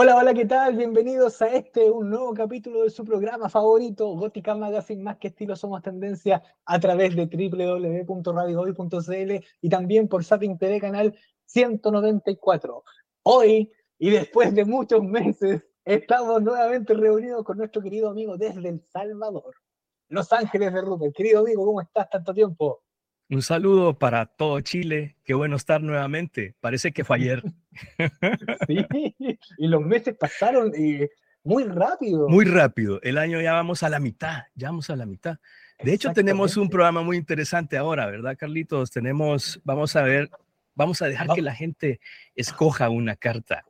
Hola, hola, ¿qué tal? Bienvenidos a este, un nuevo capítulo de su programa favorito, Gótica Magazine, más que estilo somos tendencia, a través de www.radiohoy.cl y también por Sapping TV Canal 194. Hoy, y después de muchos meses, estamos nuevamente reunidos con nuestro querido amigo desde El Salvador, Los Ángeles de Rupert. Querido amigo, ¿cómo estás tanto tiempo? Un saludo para todo Chile. Qué bueno estar nuevamente. Parece que fue ayer. sí, y los meses pasaron eh, muy rápido. Muy rápido. El año ya vamos a la mitad, ya vamos a la mitad. De hecho, tenemos un programa muy interesante ahora, ¿verdad, Carlitos? Tenemos, vamos a ver, vamos a dejar que la gente escoja una carta.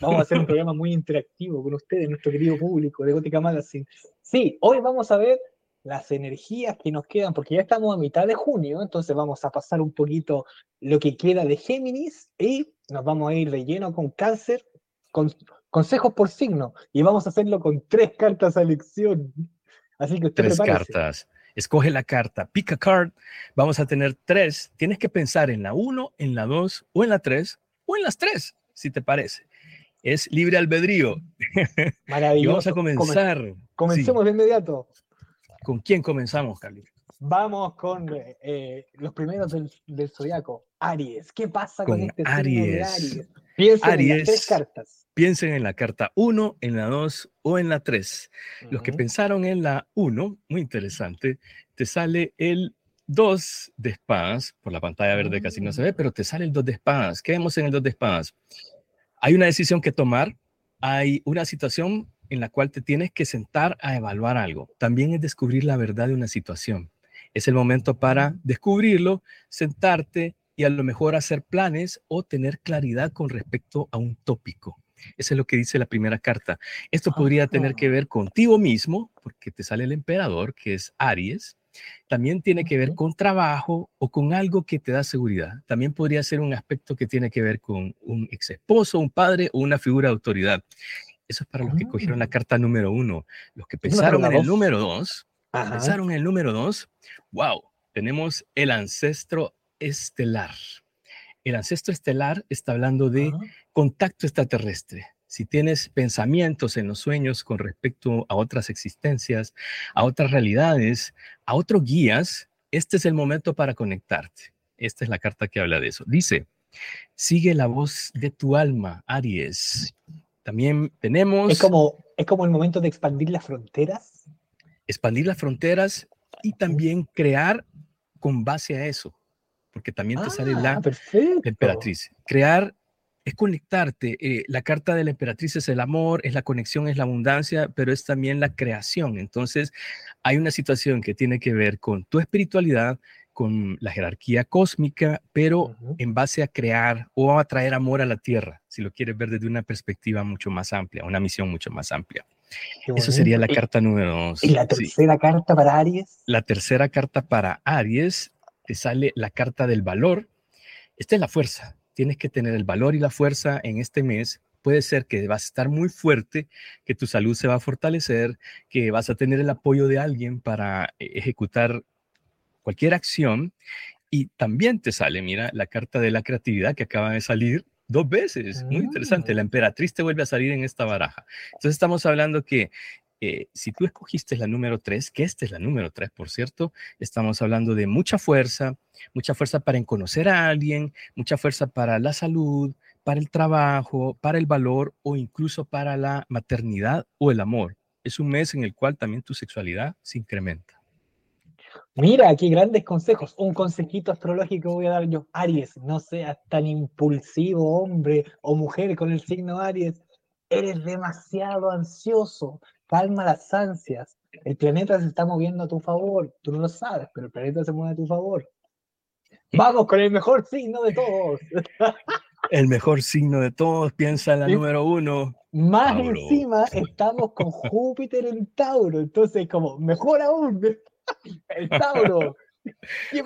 Vamos a hacer un programa muy interactivo con ustedes, nuestro querido público de Gótica Magazine. Sí, hoy vamos a ver las energías que nos quedan, porque ya estamos a mitad de junio, entonces vamos a pasar un poquito lo que queda de Géminis y nos vamos a ir de lleno con cáncer, con consejos por signo, y vamos a hacerlo con tres cartas a elección. Así que usted Tres cartas. Escoge la carta, pick a card. Vamos a tener tres. Tienes que pensar en la uno, en la dos, o en la tres, o en las tres, si te parece. Es libre albedrío. Maravilloso. y vamos a comenzar. Comencemos de inmediato. ¿Con quién comenzamos, Carly? Vamos con eh, los primeros del, del zodiaco. Aries. ¿Qué pasa con, este Aries? Aries? Piensen en las tres cartas. Piensen en la carta 1, en la 2 o en la 3. Los que pensaron en la 1, muy interesante, te sale el 2 de espadas, por la pantalla verde casi no se ve, pero te sale el 2 de espadas. ¿Qué vemos en el 2 de espadas? Hay una decisión que tomar, hay una situación en la cual te tienes que sentar a evaluar algo. También es descubrir la verdad de una situación. Es el momento para descubrirlo, sentarte y a lo mejor hacer planes o tener claridad con respecto a un tópico. Eso es lo que dice la primera carta. Esto podría tener que ver contigo mismo, porque te sale el emperador, que es Aries. También tiene que ver con trabajo o con algo que te da seguridad. También podría ser un aspecto que tiene que ver con un ex esposo, un padre o una figura de autoridad. Eso es para los que cogieron la ah. carta número uno. Los que pensaron en el número dos, pensaron en el número dos, wow, tenemos el ancestro estelar. El ancestro estelar está hablando de contacto extraterrestre. Si tienes pensamientos en los sueños con respecto a otras existencias, a otras realidades, a otros guías, este es el momento para conectarte. Esta es la carta que habla de eso. Dice, sigue la voz de tu alma, Aries. También tenemos... Es como, es como el momento de expandir las fronteras. Expandir las fronteras y también crear con base a eso, porque también te sale la, ah, emperatriz. Crear es conectarte. Eh, la carta de la emperatriz es el amor, es la conexión, es la abundancia, pero es también la creación. Entonces, hay una situación que tiene que ver con tu espiritualidad, con la jerarquía cósmica, pero en base a crear o a traer amor a la tierra, si lo quieres ver desde una perspectiva mucho más amplia, una misión mucho más amplia. Eso sería la carta número dos. ¿Y la tercera carta para Aries? La tercera carta para Aries te sale la carta del valor. Esta es la fuerza. Tienes que tener el valor y la fuerza en este mes puede ser que vas a estar muy fuerte, que tu salud se va a fortalecer, que vas a tener el apoyo de alguien para eh, ejecutar cualquier acción y también te sale, mira, la carta de la creatividad que acaba de salir dos veces. Muy interesante. La ah. emperatriz te vuelve a salir en esta baraja. Entonces estamos hablando que eh, si tú escogiste la número tres, que esta es la número tres, por cierto, estamos hablando de mucha fuerza, mucha fuerza para conocer a alguien, mucha fuerza para la salud, para el trabajo, para el valor o incluso para la maternidad o el amor. Es un mes en el cual también tu sexualidad se incrementa. Mira, qué grandes consejos. Un consejito astrológico voy a dar yo. Aries, no seas tan impulsivo, hombre o mujer con el signo Aries. Eres demasiado ansioso. Calma las ansias. El planeta se está moviendo a tu favor. Tú no lo sabes, pero el planeta se mueve a tu favor. Vamos con el mejor signo de todos. El mejor signo de todos, piensa en la número uno. Más encima estamos con Júpiter en Tauro, entonces como mejor aún. El Tauro.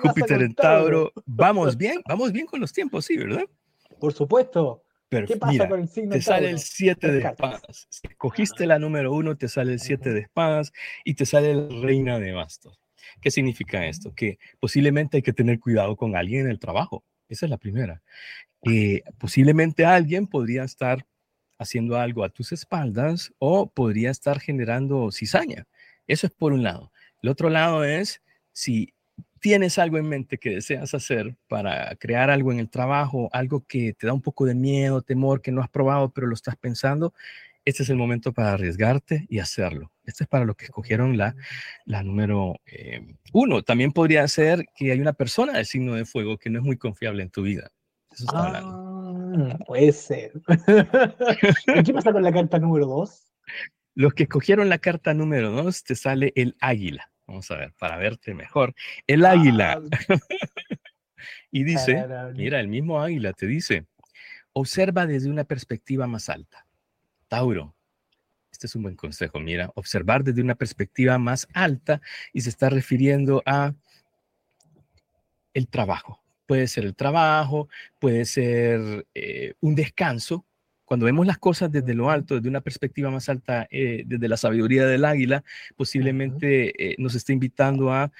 Júpiter en Tauro. Vamos bien, vamos bien con los tiempos, sí, ¿verdad? Por supuesto. Pero ¿Qué pasa con el signo te sale el 7 de espadas. Si escogiste la número uno, te sale el 7 de espadas y te sale la reina de bastos. ¿Qué significa esto? Que posiblemente hay que tener cuidado con alguien en el trabajo. Esa es la primera. Eh, posiblemente alguien podría estar haciendo algo a tus espaldas o podría estar generando cizaña. Eso es por un lado. El otro lado es si tienes algo en mente que deseas hacer para crear algo en el trabajo, algo que te da un poco de miedo, temor, que no has probado, pero lo estás pensando, este es el momento para arriesgarte y hacerlo. Este es para los que escogieron la, la número eh, uno. También podría ser que hay una persona de signo de fuego que no es muy confiable en tu vida. Eso está ah, puede ser. ¿Qué pasa con la carta número dos? Los que escogieron la carta número dos, te sale el águila. Vamos a ver, para verte mejor. El águila. Ah. y dice, mira, el mismo águila te dice, observa desde una perspectiva más alta. Tauro, este es un buen consejo, mira, observar desde una perspectiva más alta y se está refiriendo a el trabajo. Puede ser el trabajo, puede ser eh, un descanso. Cuando vemos las cosas desde lo alto, desde una perspectiva más alta, eh, desde la sabiduría del águila, posiblemente eh, nos esté invitando a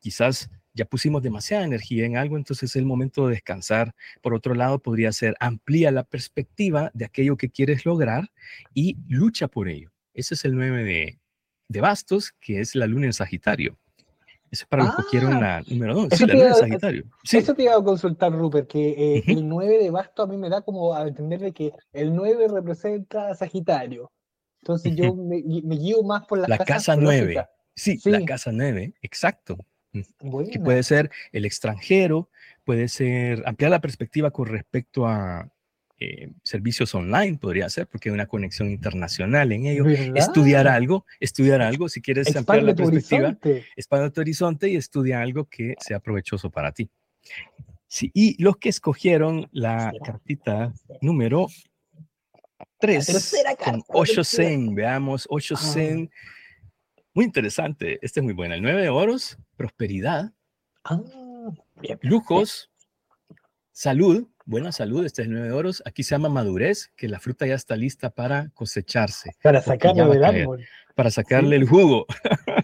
quizás ya pusimos demasiada energía en algo, entonces es el momento de descansar. Por otro lado, podría ser amplía la perspectiva de aquello que quieres lograr y lucha por ello. Ese es el 9 de, de bastos, que es la luna en Sagitario. Eso es para los que quieren ah, la número 2. Sí, la luna en Sagitario. Eso te iba a consultar, Rupert, que eh, el 9 de bastos a mí me da como a entender de que el 9 representa a Sagitario. Entonces yo me, guío más por la casa 9. Sí, sí, la casa 9, exacto que puede ser el extranjero, puede ser ampliar la perspectiva con respecto a eh, servicios online, podría ser, porque hay una conexión internacional en ello. Estudiar algo, estudiar algo, si quieres ampliar la perspectiva, expande tu horizonte y estudia algo que sea provechoso para ti. Sí, y los que escogieron la cartita número 3 con Osho Zen, veamos, Osho ah. Zen muy interesante. Este es muy bueno. El 9 de oros, prosperidad, ah, lujos, salud, buena salud. Este es el 9 de oros. Aquí se llama madurez, que la fruta ya está lista para cosecharse. Para sacarle del árbol. Para sacarle el jugo.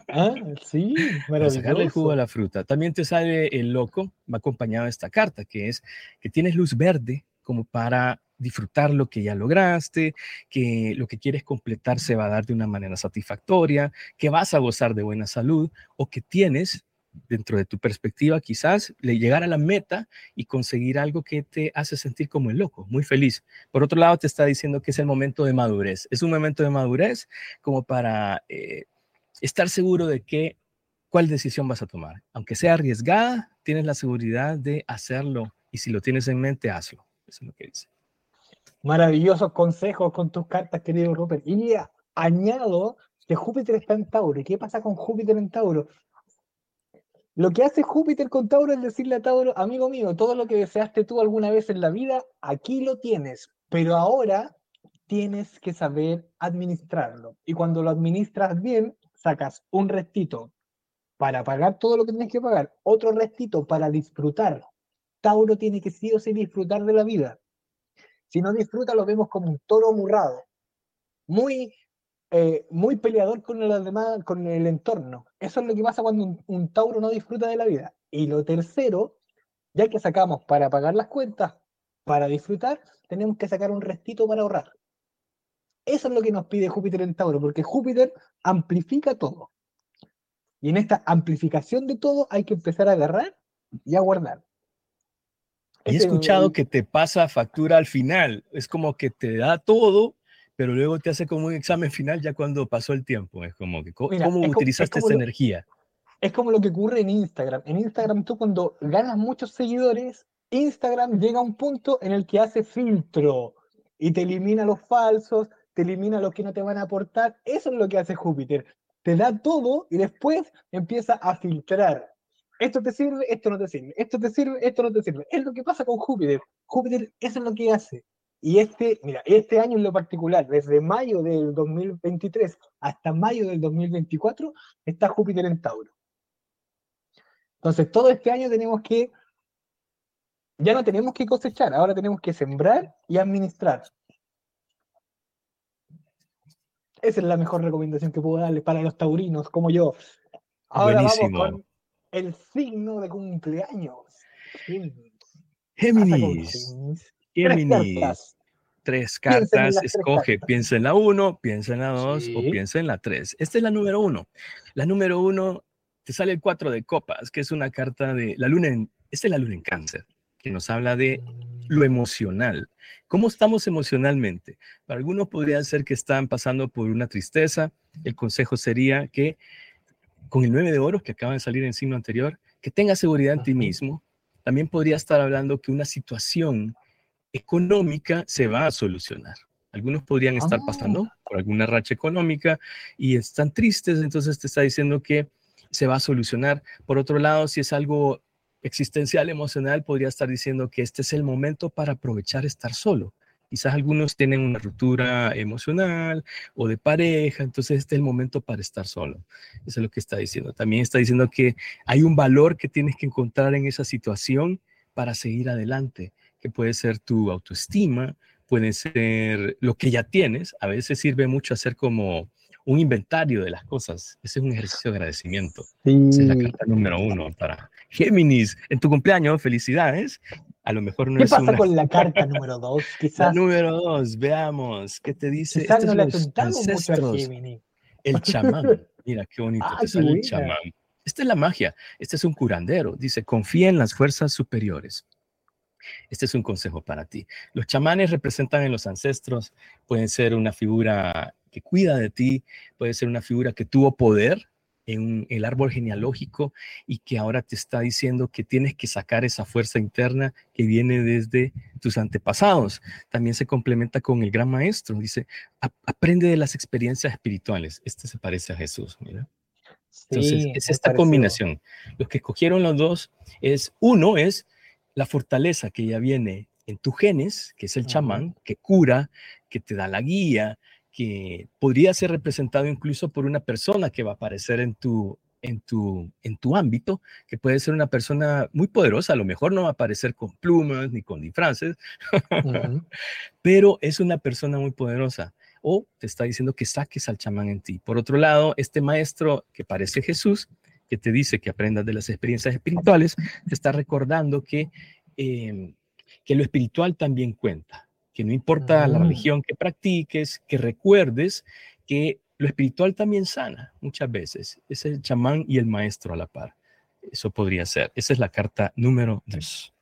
Ah, sí, Para sacarle el jugo a la fruta. También te sale el loco, va acompañado de esta carta, que es que tienes luz verde como para disfrutar lo que ya lograste, que lo que quieres completar se va a dar de una manera satisfactoria, que vas a gozar de buena salud o que tienes dentro de tu perspectiva quizás llegar a la meta y conseguir algo que te hace sentir como el loco, muy feliz. Por otro lado, te está diciendo que es el momento de madurez. Es un momento de madurez como para eh, estar seguro de que cuál decisión vas a tomar. Aunque sea arriesgada, tienes la seguridad de hacerlo y si lo tienes en mente, hazlo. Eso es lo que dice. Maravillosos consejos con tus cartas, querido Rupert. Y añado que Júpiter está en Tauro. ¿Y qué pasa con Júpiter en Tauro? Lo que hace Júpiter con Tauro es decirle a Tauro, amigo mío, todo lo que deseaste tú alguna vez en la vida, aquí lo tienes, pero ahora tienes que saber administrarlo. Y cuando lo administras bien, sacas un restito para pagar todo lo que tienes que pagar, otro restito para disfrutar. Tauro tiene que sí o sí disfrutar de la vida. Si no disfruta, lo vemos como un toro amurrado, muy, eh, muy peleador con el, demás, con el entorno. Eso es lo que pasa cuando un, Tauro no disfruta de la vida. Y lo tercero, ya que sacamos para pagar las cuentas, para disfrutar, tenemos que sacar un restito para ahorrar. Eso es lo que nos pide Júpiter en Tauro, porque Júpiter amplifica todo. Y en esta amplificación de todo hay que empezar a agarrar y a guardar. He escuchado que te pasa factura al final. Es como que te da todo, pero luego te hace como un examen final ya cuando pasó el tiempo. Es como que, ¿cómo utilizaste esa energía? Es como lo que ocurre en Instagram. En Instagram tú cuando ganas muchos seguidores, Instagram llega a un punto en el que hace filtro y te elimina los falsos, te elimina los que no te van a aportar. Eso es lo que hace Júpiter. Te da todo y después empieza a filtrar esto te sirve, esto no te sirve, esto te sirve, esto no te sirve. Es lo que pasa con Júpiter. Júpiter, eso es lo que hace. Y este, mira, este año en lo particular, desde mayo del 2023 hasta mayo del 2024, está Júpiter en Tauro. Entonces, todo este año tenemos que, ya no tenemos que cosechar, ahora tenemos que sembrar y administrar. Esa es la mejor recomendación que puedo darles para los taurinos como yo. Ahora vamos con el signo de cumpleaños. Géminis. Géminis. tres cartas, escoge, piensa en la uno, piensa en la dos o piensa en la tres. Esta es la número uno. La número uno te sale el cuatro de copas, que es una carta de la luna en, esta es la luna en cáncer, que nos habla de lo emocional. ¿Cómo estamos emocionalmente? Para algunos podría ser que están pasando por una tristeza. El consejo sería que con el 9 de oros que acaba de salir en signo anterior, que tengas seguridad en ti mismo. También podría estar hablando que una situación económica se va a solucionar. Algunos podrían estar pasando ah. por alguna racha económica y están tristes, entonces te está diciendo que se va a solucionar. Por otro lado, si es algo existencial, emocional, podría estar diciendo que este es el momento para aprovechar estar solo. Quizás algunos tienen una ruptura emocional o de pareja, entonces este es el momento para estar solo. Eso es lo que está diciendo. También está diciendo que hay un valor que tienes que encontrar en esa situación para seguir adelante, que puede ser tu autoestima, puede ser lo que ya tienes. A veces sirve mucho hacer como un inventario de las cosas. Ese es un ejercicio de agradecimiento. Esa es la carta número uno para Géminis. En tu cumpleaños, felicidades. A lo mejor no ¿Qué pasa con la carta número dos? Quizás. La número dos, veamos. ¿Qué te dice? Quizás no le apuntamos mucho a Géminis. El chamán. Mira, qué bonito. te sale el chamán. Esta es la magia. Este es un curandero. Dice, confía en las fuerzas superiores. Este es un consejo para ti. Los chamanes representan en los ancestros, pueden ser una figura que cuida de ti, puede ser una figura que tuvo poder en el árbol genealógico y que ahora te está diciendo que tienes que sacar esa fuerza interna que viene desde tus antepasados. También se complementa con el gran maestro, dice, aprende de las experiencias espirituales. Este se parece a Jesús, mira. Entonces, es esta combinación. Los que escogieron los dos es, uno es la fortaleza que ya viene en tu genes, que es el chamán, que cura, que te da la guía, que podría ser representado incluso por una persona que va a aparecer en tu, en tu, en tu ámbito, que puede ser una persona muy poderosa, a lo mejor no va a aparecer con plumas ni con disfraces, pero es una persona muy poderosa. O te está diciendo que saques al chamán en ti. Por otro lado, este maestro que parece Jesús, que te dice que aprendas de las experiencias espirituales, te está recordando que, em, que lo espiritual también cuenta que no importa la ah. religión que practiques, que recuerdes que lo espiritual también sana muchas veces. Es el chamán y el maestro a la par. Eso podría ser. Esa es la carta número dos.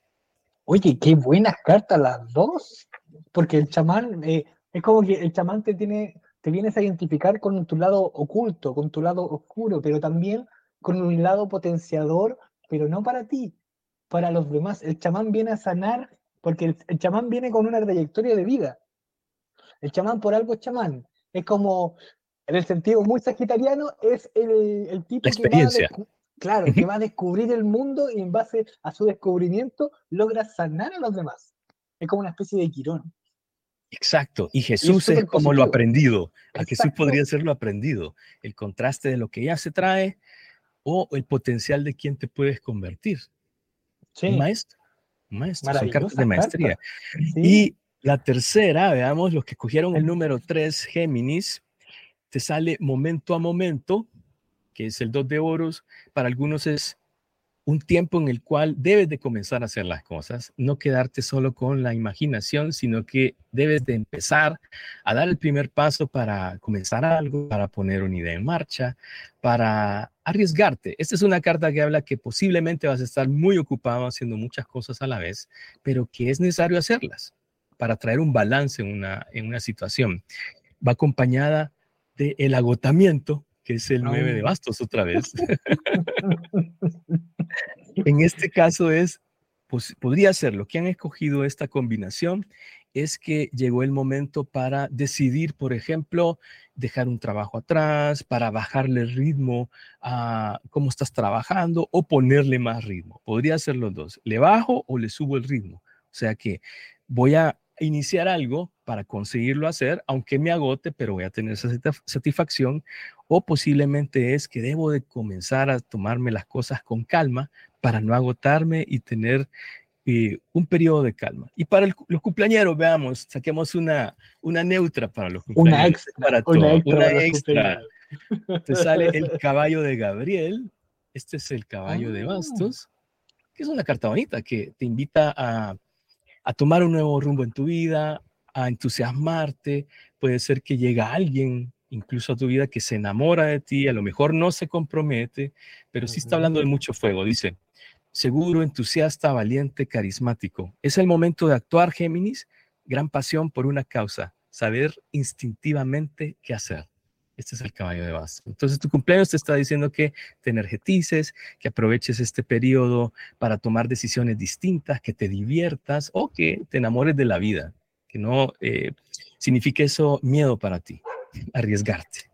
Oye, qué buenas cartas las dos. Porque el chamán, eh, es como que el chamán te tiene, te vienes a identificar con tu lado oculto, con tu lado oscuro, pero también con un lado potenciador, pero no para ti, para los demás. El chamán viene a sanar porque el, chamán viene con una trayectoria de vida. El chamán por algo es chamán. Es como, en el sentido muy sagitariano, es el, el tipo que va, claro, que va a descubrir el mundo y en base a su descubrimiento logra sanar a los demás. Es como una especie de quirón. Exacto, y Jesús es, como lo aprendido. A Jesús podría ser lo aprendido, el contraste de lo que ya se trae o el potencial de quien te puedes convertir. Sí. maestro maestro, son cartas de maestría. Y la tercera, veamos, los que cogieron el número 3, Géminis, te sale momento a momento, que es el 2 de oros. Para algunos es un tiempo en el cual debes de comenzar a hacer las cosas, no quedarte solo con la imaginación, sino que debes de empezar a dar el primer paso para comenzar algo, para poner una idea en marcha, para arriesgarte. Esta es una carta que habla que posiblemente vas a estar muy ocupado haciendo muchas cosas a la vez, pero que es necesario hacerlas para traer un balance en una, en una situación. Va acompañada del el agotamiento que es el 9 de bastos otra vez. en este caso es, pues, podría ser lo que han escogido esta combinación es que llegó el momento para decidir, por ejemplo, dejar un trabajo atrás, para bajarle ritmo a cómo estás trabajando o ponerle más ritmo. Podría ser los dos. ¿Le bajo o le subo el ritmo? O sea que voy a iniciar algo para conseguirlo hacer, aunque me agote, pero voy a tener esa satisfacción, o posiblemente es que debo de comenzar a tomarme las cosas con calma para no agotarme y tener eh, un periodo de calma. Y para los cumpleaños, veamos, saquemos una, una neutra para los cumpleaños. Una extra. Para una extra. Una extra. Te sale el caballo de Gabriel. Este es el caballo de ah. bastos, que es una carta bonita que te invita a a tomar un nuevo rumbo en tu vida, a entusiasmarte, puede ser que llega alguien incluso a tu vida que se enamora de ti, a lo mejor no se compromete, pero sí está hablando de mucho fuego. Dice, seguro, entusiasta, valiente, carismático. Es el momento de actuar, Géminis, gran pasión por una causa, saber instintivamente qué hacer. Este es el caballo de bastos. Entonces tu cumpleaños te está diciendo que te energetices, que aproveches este periodo para tomar decisiones distintas, que te diviertas o que te enamores de la vida, que no eh, signifique eso miedo para ti, arriesgarte.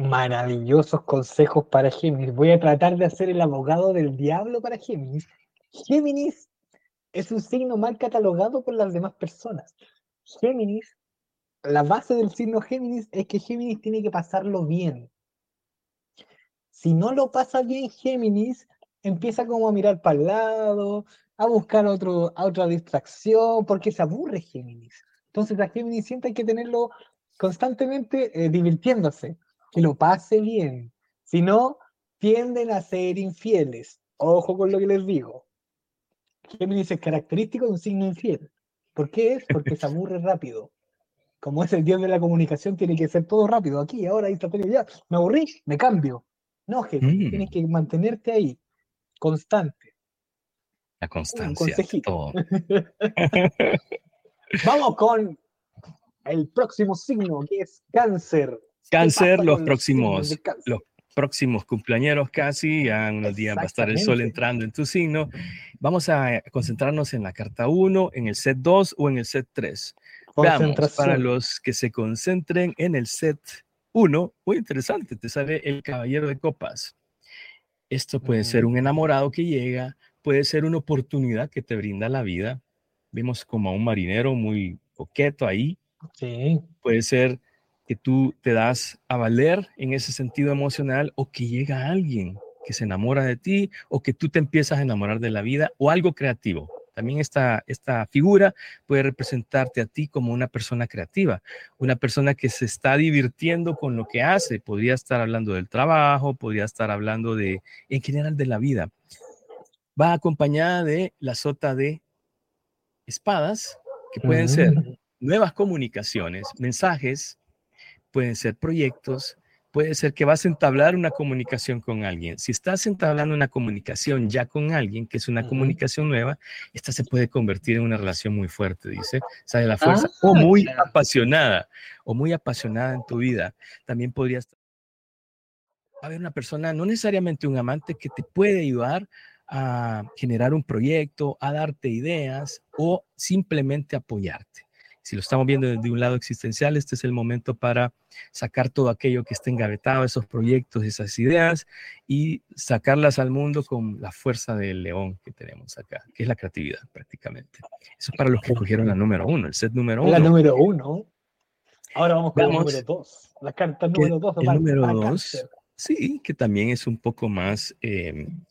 Maravillosos consejos para Géminis. Voy a tratar de hacer el abogado del diablo para Géminis. Géminis es un signo mal catalogado por las demás personas. Géminis la base del signo Géminis es que Géminis tiene que pasarlo bien. Si no lo pasa bien Géminis, empieza como a mirar para el lado, a buscar otro, otra distracción, porque se aburre Géminis. Entonces a Géminis siempre hay que tenerlo constantemente eh, divirtiéndose, que lo pase bien. Si no, tienden a ser infieles. Ojo con lo que les digo. Géminis es característico de un signo infiel. ¿Por qué es? Porque se aburre rápido como es el dios de la comunicación, tiene que ser todo rápido, aquí, ahora, instantáneo, ya, me aburrí, me cambio. No, jefe, mm. tienes que mantenerte ahí, constante. La constancia. Todo. Vamos con el próximo signo, que es cáncer. Cáncer, los próximos, los próximos cumpleaños casi, ya en unos días va a estar el sol entrando en tu signo. Vamos a concentrarnos en la carta 1, en el set 2 o en el set 3. Veamos, para los que se concentren en el set 1, muy interesante, te sale el caballero de copas. Esto puede ser un enamorado que llega, puede ser una oportunidad que te brinda la vida. Vemos como a un marinero muy coqueto ahí. Sí. Puede ser que tú te das a valer en ese sentido emocional o que llega alguien que se enamora de ti o que tú te empiezas a enamorar de la vida o algo creativo. También esta, esta figura puede representarte a ti como una persona creativa, una persona que se está divirtiendo con lo que hace. Podría estar hablando del trabajo, podría estar hablando de, en general, de la vida. Va acompañada de la sota de espadas, que pueden ser mm. nuevas comunicaciones, mensajes, pueden ser proyectos, puede ser que vas a entablar una comunicación con alguien. Si estás entablando una comunicación ya con alguien, que es una comunicación nueva, esta se puede convertir en una relación muy fuerte, dice, sale la fuerza, ah, o muy apasionada, o muy apasionada en tu vida. También podrías haber una persona, no necesariamente un amante, que te puede ayudar a generar un proyecto, a darte ideas o simplemente apoyarte. Si lo estamos viendo desde un lado existencial, este es el momento para sacar todo aquello que esté engavetado, esos proyectos, esas ideas, y sacarlas al mundo con la fuerza del león que tenemos acá, que es la creatividad prácticamente. Eso es para los que cogieron la número uno, el set número uno. La número uno. Ahora vamos con la número dos. La carta número dos. El número dos, sí, que también es un poco más... Em,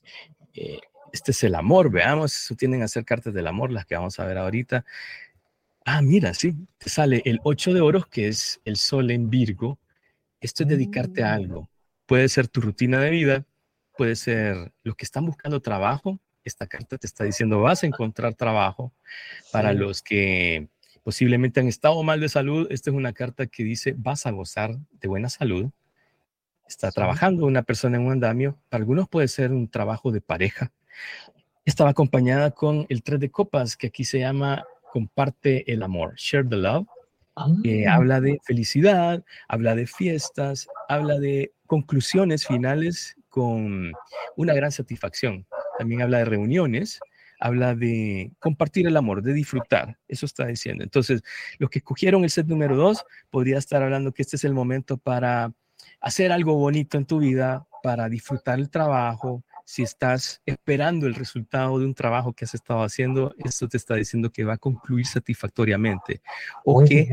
eh, este es el amor, veamos, eso tienen a ser cartas del amor, las que vamos a ver ahorita. Ah, mira, sí, te sale el 8 de oros, que es el sol en Virgo. Esto es dedicarte a mm. algo. Puede ser tu rutina de vida, puede ser los que están buscando trabajo. Esta carta te está diciendo vas a encontrar trabajo. Para los que posiblemente han estado mal de salud, esta es una carta que dice vas a gozar de buena salud. Está trabajando una persona en un andamio. Para algunos puede ser un trabajo de pareja. Estaba acompañada con el tres de copas, que aquí se llama comparte el amor, share the love, que ah. habla de felicidad, habla de fiestas, habla de conclusiones finales con una gran satisfacción. También habla de reuniones, habla de compartir el amor, de disfrutar. Eso está diciendo. Entonces, los que escogieron el set número dos, podría estar hablando que este es el momento para hacer algo bonito en tu vida, para disfrutar el trabajo, si estás esperando el resultado de un trabajo que has estado haciendo, esto te está diciendo que va a concluir satisfactoriamente. O que,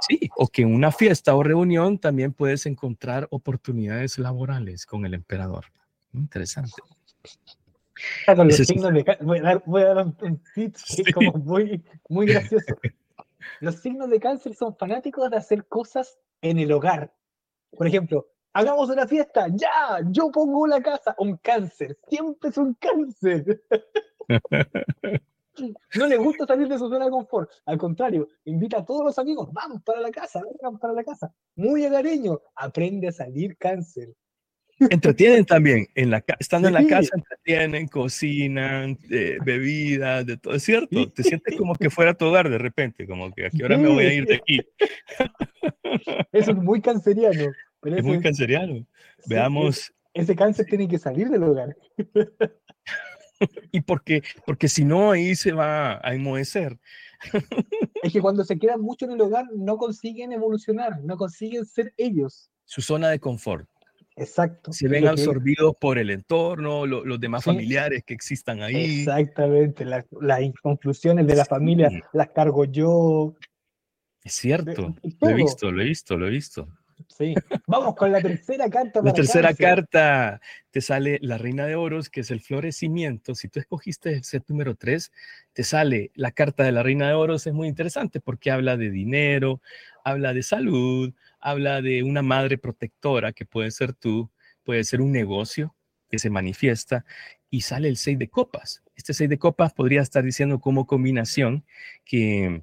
sí, o que en una fiesta o reunión también puedes encontrar oportunidades laborales con el emperador. Interesante. voy, a dar, un tip es como muy, muy gracioso. Los signos de cáncer son fanáticos de hacer cosas en el hogar. Por ejemplo, hagamos una fiesta, ya, yo pongo la casa, un cáncer, siempre es un cáncer. No le gusta salir de su zona de confort. Al contrario, invita a todos los amigos, vamos para la casa, vamos para la casa. Muy agareño, aprende a salir cáncer. Entretienen también, en la estando en la casa, entretienen, cocinan, eh, bebidas, de todo, es cierto. Te sientes como que fuera tu hogar de repente, como que a qué hora me voy a ir de aquí. Eso es muy canceriano. Es muy canceriano. Veamos. Ese cáncer tiene que salir del hogar. y porque, porque si no, ahí se va a enmohecer. es que cuando se quedan mucho en el hogar, no consiguen evolucionar, no consiguen ser ellos. Su zona de confort. Exacto. Se ven absorbidos por el entorno, los demás familiares que existan ahí. Exactamente, las conclusiones de la familia las cargo yo. Es cierto, lo he visto, lo he visto, lo he visto. Sí, vamos con la tercera carta. la tercera carta te sale la reina de oros, que es el florecimiento. Si tú escogiste el set número 3, te sale la carta de la reina de oros. Es muy interesante porque habla de dinero, habla de salud, habla de una madre protectora que puede ser tú, puede ser un negocio que se manifiesta y sale el 6 de copas. Este 6 de copas podría estar diciendo como combinación que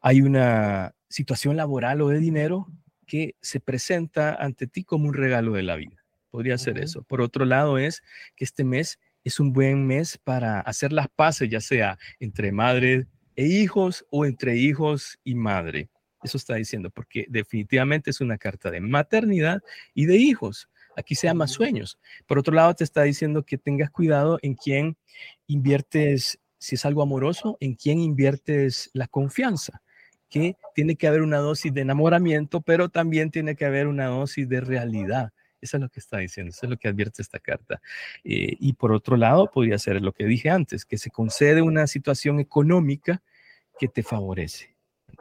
hay una situación laboral o de dinero que se presenta ante ti como un regalo de la vida. Podría ser eso. Por otro lado, es que este mes es un buen mes para hacer las paces, ya sea entre madre e hijos o entre hijos y madre. Eso está diciendo, porque definitivamente es una carta de maternidad y de hijos. Aquí se llama sueños. Por otro lado, te está diciendo que tengas cuidado en quién inviertes, si es algo amoroso, en quién inviertes la confianza que tiene que haber una dosis de enamoramiento, pero también tiene que haber una dosis de realidad. Eso es lo que está diciendo, eso es lo que advierte esta carta. Eh, y por otro lado, podría ser lo que dije antes, que se concede una situación económica que te favorece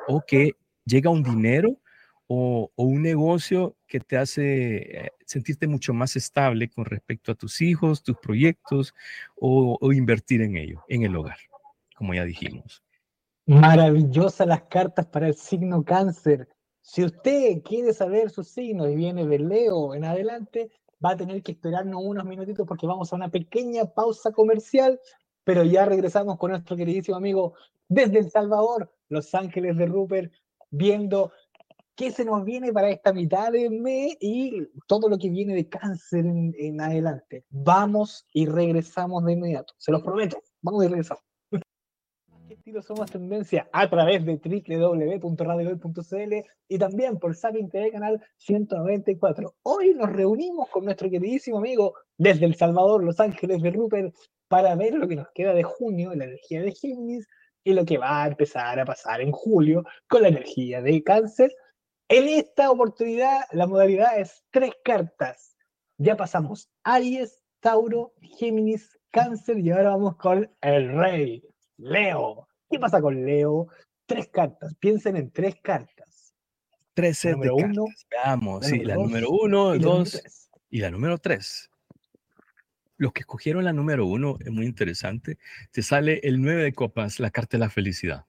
o que llega un dinero o, un negocio que te hace eh, sentirte mucho más estable con respecto a tus hijos, tus proyectos o, o invertir en ello, en el hogar, como ya dijimos. Maravillosas las cartas para el signo cáncer. Si usted quiere saber su signo y viene de Leo en adelante, va a tener que esperarnos unos minutitos porque vamos a una pequeña pausa comercial, pero ya regresamos con nuestro queridísimo amigo desde El Salvador, Los Ángeles de Rupert, viendo qué se nos viene para esta mitad de mes y todo lo que viene de cáncer en, en adelante. Vamos y regresamos de inmediato, se los prometo, vamos y regresamos estilo somos tendencia a través de www.radiohoy.cl y también por Sapien TV Canal 194. Hoy nos reunimos con nuestro queridísimo amigo desde El Salvador, Los Ángeles de Rupert, para ver lo que nos queda de junio, la energía de Géminis, y lo que va a empezar a pasar en julio con la energía de Cáncer. En esta oportunidad, la modalidad es tres cartas. Ya pasamos Aries, Tauro, Géminis, Cáncer y ahora vamos con el Rey, Leo. ¿Qué pasa con Leo? Tres cartas, piensen en tres cartas. Tres sets de cartas. Uno, Veamos, sí, la número uno, y dos y la número tres. Los que escogieron la número uno es muy interesante. Te sale el nueve de copas, la carta de la felicidad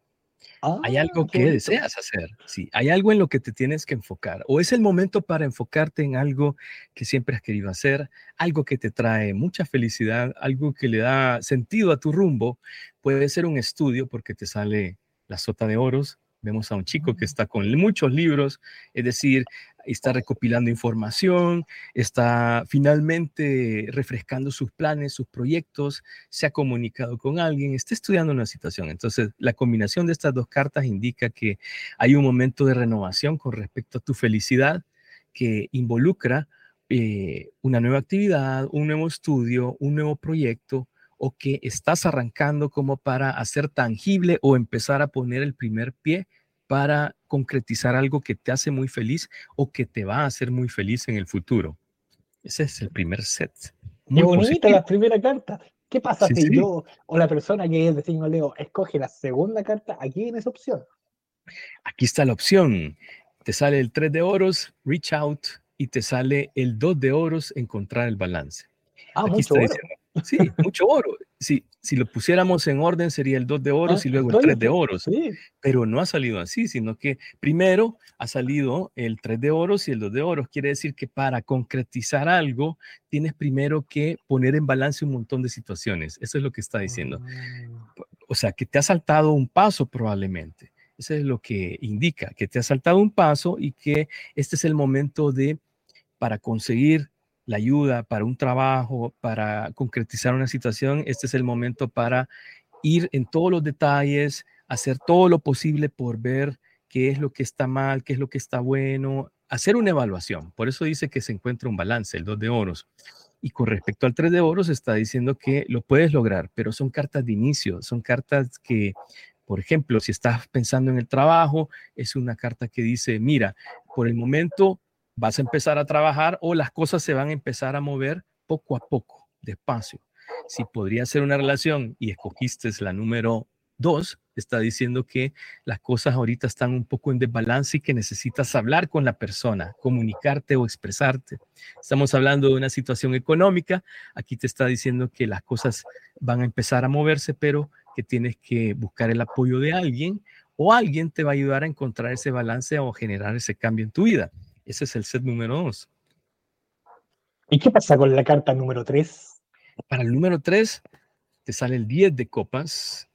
hay ah, algo que deseas hacer, sí, hay algo en lo que te tienes que enfocar, o es el momento para enfocarte en algo que siempre has querido hacer, algo que te trae mucha felicidad, algo que le da sentido a tu rumbo, puede ser un estudio porque te sale la sota de oros, vemos a un chico que está con muchos libros, es decir, está recopilando información, está finalmente refrescando sus planes, sus proyectos, se ha comunicado con alguien, está estudiando una situación. Entonces, la combinación de estas dos cartas indica que hay un momento de renovación con respecto a tu felicidad que involucra eh, una nueva actividad, un nuevo estudio, un nuevo proyecto o que estás arrancando como para hacer tangible o empezar a poner el primer pie para concretizar algo que te hace muy feliz o que te va a hacer muy feliz en el futuro. Ese es el primer set. Muy bonita la primera carta. ¿Qué pasa si yo o la persona que es de signo Leo escoge la segunda carta? Aquí en esa opción. Aquí está la opción. Te sale el 3 de oros, reach out, y te sale el 2 de oros, encontrar el balance. Ah, mucho oro. Sí, mucho oro. Si, si lo pusiéramos en orden sería el 2 de oros ah, y luego el 3 de oros. Pero no ha salido así, sino que primero ha salido el 3 de oros y el 2 de oros. Quiere decir que para concretizar algo tienes primero que poner en balance un montón de situaciones. Eso es lo que está diciendo. Ah. o sea, que te ha saltado un paso probablemente. Eso es lo que indica, que te ha saltado un paso y que este es el momento de, para conseguir la ayuda, para un trabajo, para concretizar una situación, este es el momento para ir en todos los detalles, hacer todo lo posible por ver qué es lo que está mal, qué es lo que está bueno, hacer una evaluación. Por eso dice que se encuentra un balance, el 2 de oros. Y con respecto al 3 de oros está diciendo que lo puedes lograr, pero son cartas de inicio, son cartas que, por ejemplo, si estás pensando en el trabajo, es una carta que dice, mira, por el momento vas a empezar a trabajar o las cosas se van a empezar a mover poco a poco, despacio. Si podría ser una relación y escogiste la número Dos, está diciendo que las cosas ahorita están un poco en desbalance y que necesitas hablar con la persona, comunicarte o expresarte. Estamos hablando de una situación económica. Aquí te está diciendo que las cosas van a empezar a moverse, pero que tienes que buscar el apoyo de alguien o alguien te va a ayudar a encontrar ese balance o generar ese cambio en tu vida. Ese es el set número dos. ¿Y qué pasa con la carta número tres? Para el número tres te sale el 10 de copas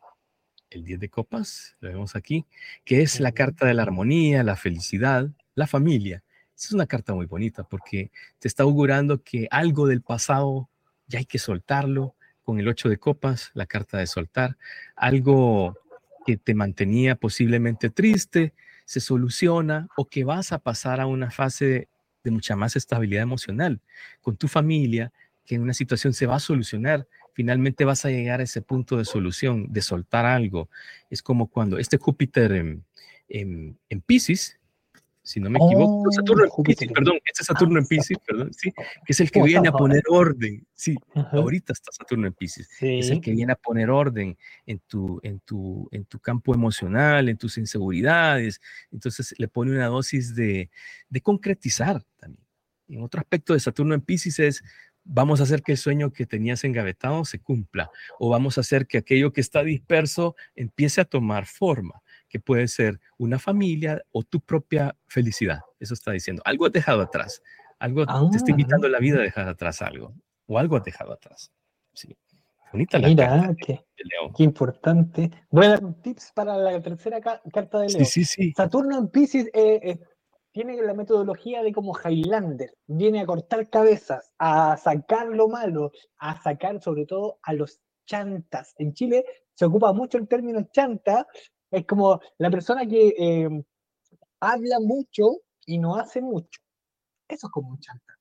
el 10 de copas, lo vemos aquí, que es la carta de la armonía, la felicidad, la familia. Es una carta muy bonita porque te está augurando que algo del pasado ya hay que soltarlo. Con el 8 de copas, la carta de soltar, algo que te mantenía posiblemente triste, se soluciona o que vas a pasar a una fase de mucha más estabilidad emocional con tu familia, que en una situación se va a solucionar finalmente vas a llegar a ese punto de solución, de soltar algo. Es como cuando este Júpiter en, en, en Pisces, si no me equivoco, oh, Saturno en Pisces, perdón, este Saturno en ah, Pisces, perdón, sí, que es el que viene a poner orden, sí, ahorita está Saturno en Pisces, es el que viene a poner orden en tu, en, tu, en tu campo emocional, en tus inseguridades, entonces le pone una dosis de, de concretizar también. En otro aspecto de Saturno en Pisces es vamos a hacer que el sueño que tenías engavetado se cumpla o vamos a hacer que aquello que está disperso empiece a tomar forma, que puede ser una familia o tu propia felicidad. Eso está diciendo. Algo has dejado atrás. Algo te está invitando la vida a dejar atrás algo o algo has dejado atrás. Sí. Bonita la Mira, qué, qué, importante. Voy a dar un tips para la tercera carta de Leo. Sí, sí, sí. Saturno en Pisces eh, tiene la metodología de como Highlander, viene a cortar cabezas, a sacar lo malo, a sacar sobre todo a los chantas. En Chile se ocupa mucho el término chanta, es como la persona que eh, habla mucho y no hace mucho. Eso es como un chanta.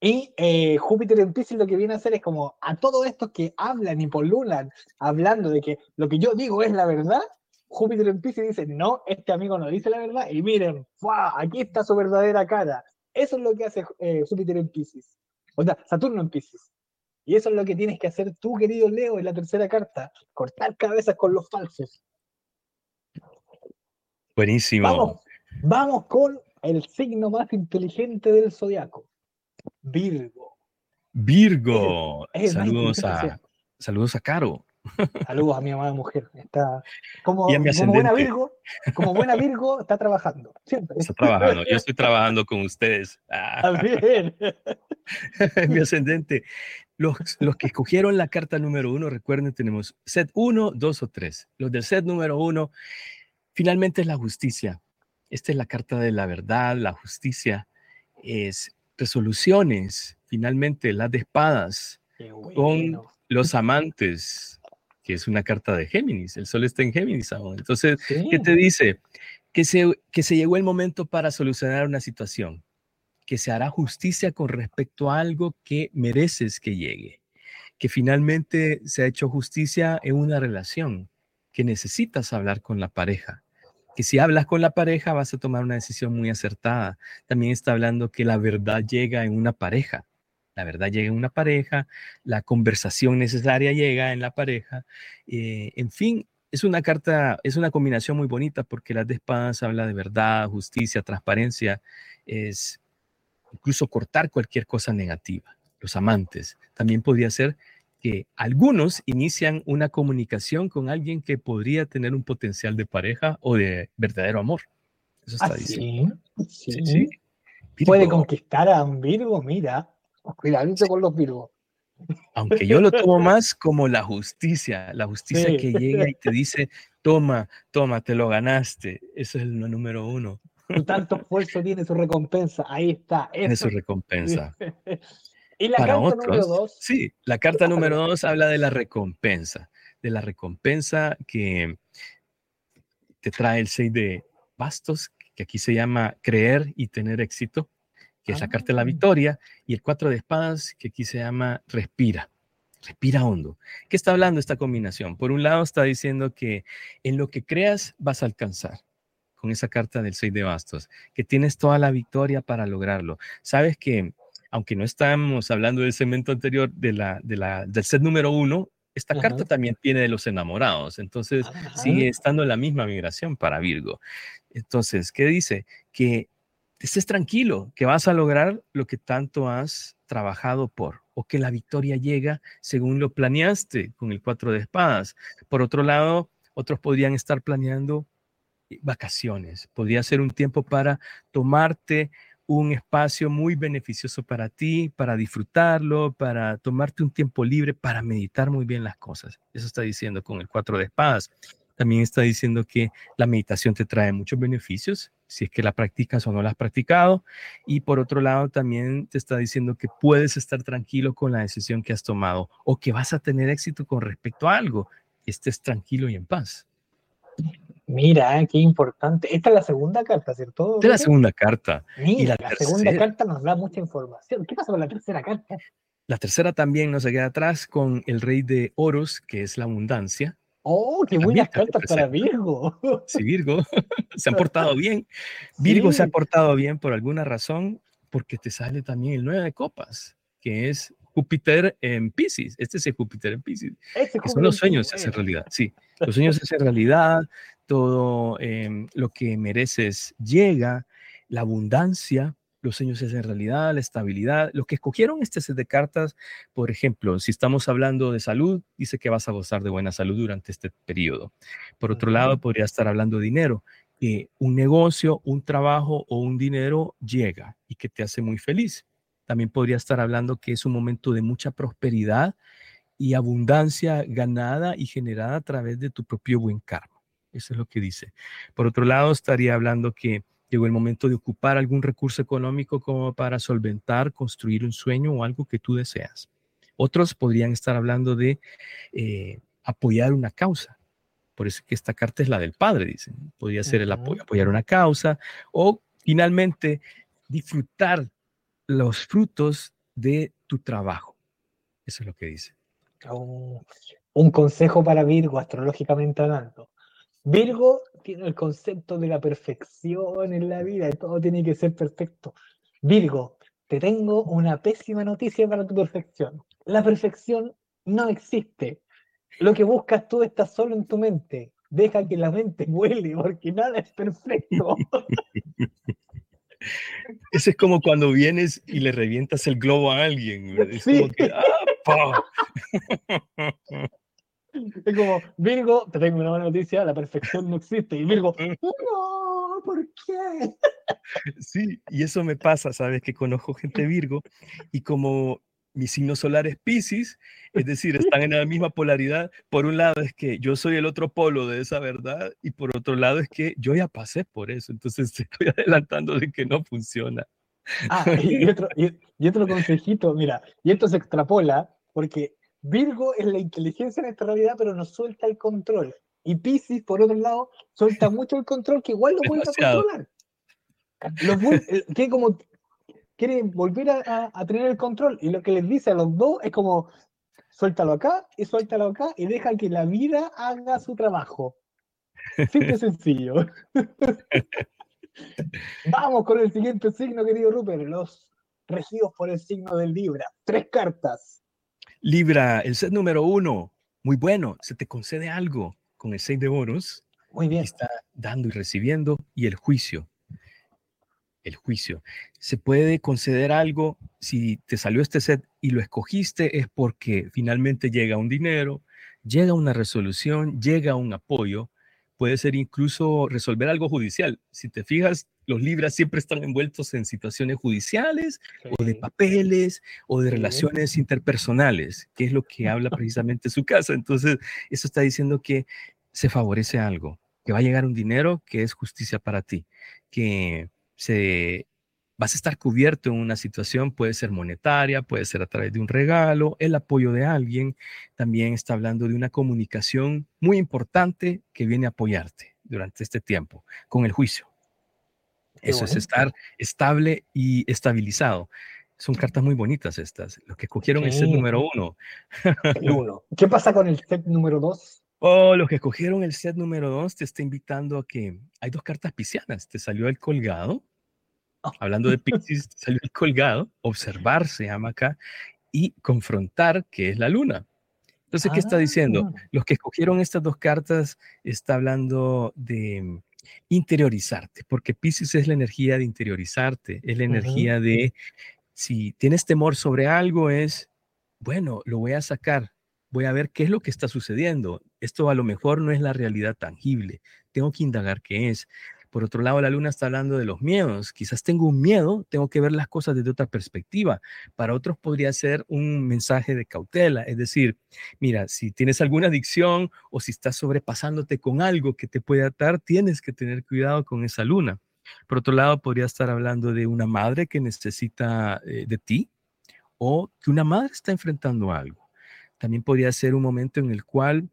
Y eh, Júpiter en Pisces lo que viene a hacer es como a todos estos que hablan y polulan, hablando de que lo que yo digo es la verdad, Júpiter en Pisces dice, no, este amigo no dice la verdad, y miren, aquí está su verdadera cara. Eso es lo que hace eh, Júpiter en Pisces. O sea, Saturno en Pisces. Y eso es lo que tienes que hacer tú, querido Leo, en la tercera carta. Cortar cabezas con los falsos. Buenísimo. Vamos, vamos con el signo más inteligente del zodiaco. Virgo. Virgo. saludos, a, saludos a Caro. Saludos a mi amada mujer. Está como, buena Virgo, como buena Virgo, está trabajando. Siempre. Está trabajando. Yo estoy trabajando con ustedes. Ah. Bien. mi ascendente. Los, los que escogieron la carta número uno, recuerden, tenemos set uno, dos o tres. Los del set número uno, finalmente es la justicia. Esta es la carta de la verdad, la justicia. Es resoluciones, finalmente las de espadas, con los amantes, que es una carta de Géminis. El sol está en Géminis aún. Entonces, ¿qué te dice? Que se, que se llegó el momento para solucionar una situación, que se hará justicia con respecto a algo que mereces que llegue, que finalmente se ha hecho justicia en una relación, que necesitas hablar con la pareja, que si hablas con la pareja vas a tomar una decisión muy acertada. También está hablando que la verdad llega en una pareja la verdad llega en una pareja, la conversación necesaria llega en la pareja, eh, en fin, es una carta, es una combinación muy bonita porque las de espadas habla de verdad, justicia, transparencia, es incluso cortar cualquier cosa negativa. Los amantes también podría ser que algunos inician una comunicación con alguien que podría tener un potencial de pareja o de verdadero amor. Eso está ¿Ah, diciendo. Sí, Puede conquistar a un Virgo, mira. Cuidadito con los Virgos. Aunque yo lo tomo más como la justicia, la justicia que llega y te dice, toma, toma, te lo ganaste. Eso es el número uno. tanto esfuerzo tiene su recompensa. Ahí está. Tiene su recompensa. ¿Y la carta número dos? Sí, la carta número dos habla de la recompensa, de la recompensa que te trae el 6 de bastos, que aquí se llama creer y tener éxito, que es la carta de la ah. victoria, y el 4 de espadas, que aquí se llama respira. Respira hondo. ¿Qué está hablando esta combinación? Por un lado está diciendo que en lo que creas vas a alcanzar con esa carta del 6 de bastos, que tienes toda la victoria para lograrlo. Sabes que, aunque no estamos hablando del segmento anterior de la, de la, del set número uno, esta carta también tiene de los enamorados, entonces sigue estando en la misma migración para Virgo. Entonces, ¿qué dice? Que estés tranquilo, que vas a lograr lo que tanto has trabajado por, o que la victoria llega según lo planeaste con el cuatro de espadas. Por otro lado, otros podrían estar planeando vacaciones. Podría ser un tiempo para tomarte un espacio muy beneficioso para ti, para disfrutarlo, para tomarte un tiempo libre, para meditar muy bien las cosas. Eso está diciendo con el cuatro de espadas. También está diciendo que la meditación te trae muchos beneficios, si es que la practicas o no la has practicado. Y por otro lado, también te está diciendo que puedes estar tranquilo con la decisión que has tomado o que vas a tener éxito con respecto a algo. Estés tranquilo y en paz. Mira, qué importante. Esta es la segunda carta, ¿cierto? Esta es la segunda carta. y la, segunda carta nos da mucha información. ¿Qué pasa con la tercera carta? La tercera también nos queda atrás con el rey de oros, que es la abundancia. Oh, qué buenas cartas para Virgo. Sí, Virgo. se han portado bien. Virgo se ha portado bien por alguna razón, porque te sale también el nueve de copas, que es Júpiter en Pisces. Este es el Júpiter en Pisces. Este son los sueños se hacen realidad. Sí, los sueños se hacen realidad todo em, lo que mereces llega, la abundancia, los sueños es en realidad, la estabilidad. Los que escogieron este set de cartas, por ejemplo, si estamos hablando de salud, dice que vas a gozar de buena salud durante este periodo. Por otro lado, podría estar hablando de dinero, que un negocio, un trabajo o un dinero llega y que te hace muy feliz. También podría estar hablando que es un momento de mucha prosperidad y abundancia ganada y generada a través de tu propio buen karma. Eso es lo que dice. Por otro lado, estaría hablando que llegó el momento de ocupar algún recurso económico como para solventar, construir un sueño o algo que tú deseas. Otros podrían estar hablando de eh, apoyar una causa. Por eso que esta carta es la del padre, dicen. Podría ser el apoyo, apoyar una causa o finalmente disfrutar los frutos de tu trabajo. Eso es lo que dice. Oh, un consejo para Virgo, astrológicamente hablando. Virgo tiene el concepto de la perfección en la vida, todo tiene que ser perfecto. Virgo, te tengo una pésima noticia para tu perfección. La perfección no existe. Lo que buscas tú está solo en tu mente. Deja que la mente vuele porque nada es perfecto. Ese es como cuando vienes y le revientas el globo a alguien. Es como que, ¡ah, Es como, Virgo, te tengo una buena noticia, la perfección no existe. Y Virgo, no, ¿por qué? Sí, y eso me pasa, ¿sabes? Que conozco gente Virgo y como mi signo solar es Pisces, es decir, están en la misma polaridad. Por un lado es que yo soy el otro polo de esa verdad y por otro lado es que yo ya pasé por eso, entonces estoy adelantando de que no funciona. Ah, y otro, y otro consejito, mira, y esto se extrapola porque Virgo es la inteligencia en esta realidad, pero no suelta el control. Y Pisces, por otro lado, suelta mucho el control que igual lo puede controlar. que como quiere volver a, tener el control y lo que les dice a los dos es como suéltalo acá y suéltalo acá y deja que la vida haga su trabajo. Simple y sencillo. Vamos con el siguiente signo, querido Rupert, los regidos por el signo del Libra. Tres cartas. Libra, el set número uno, muy bueno, se te concede algo con el seis de oros. Muy bien. Está dando y recibiendo y el juicio. El juicio. Se puede conceder algo si te salió este set y lo escogiste es porque finalmente llega un dinero, llega una resolución, llega un apoyo, puede ser incluso resolver algo judicial. Si te fijas, los libras siempre están envueltos en situaciones judiciales o de papeles o de relaciones interpersonales, que es lo que habla precisamente su casa. Entonces, eso está diciendo que se favorece algo, que va a llegar un dinero que es justicia para ti, que se vas a estar cubierto en una situación, puede ser monetaria, puede ser a través de un regalo, el apoyo de alguien. También está hablando de una comunicación muy importante que viene a apoyarte durante este tiempo con el juicio. Eso es estar estable y estabilizado. Son cartas muy bonitas estas. Los que escogieron el set número uno. uno. ¿Qué pasa con el set número dos? Oh, los que escogieron el set número dos te está invitando a que hay dos cartas piscianas. Te salió el colgado Hablando de Pisces, salió el colgado, observar se llama acá, y confrontar, que es la luna. Entonces, ¿qué está diciendo? Ah. Los que escogieron estas dos cartas está hablando de interiorizarte, porque Pisces es la energía de interiorizarte, es la energía de, si tienes temor sobre algo, es, bueno, lo voy a sacar, voy a ver qué es lo que está sucediendo. Esto a lo mejor no es la realidad tangible, tengo que indagar qué es. Por otro lado, la luna está hablando de los miedos. Quizás tengo un miedo, tengo que ver las cosas desde otra perspectiva. Para otros podría ser un mensaje de cautela, es decir, mira, si tienes alguna adicción o si estás sobrepasándote con algo que te puede atar, tienes que tener cuidado con esa luna. Por otro lado, podría estar hablando de una madre que necesita eh, de ti o que una madre está enfrentando algo. También podría ser un momento en el cual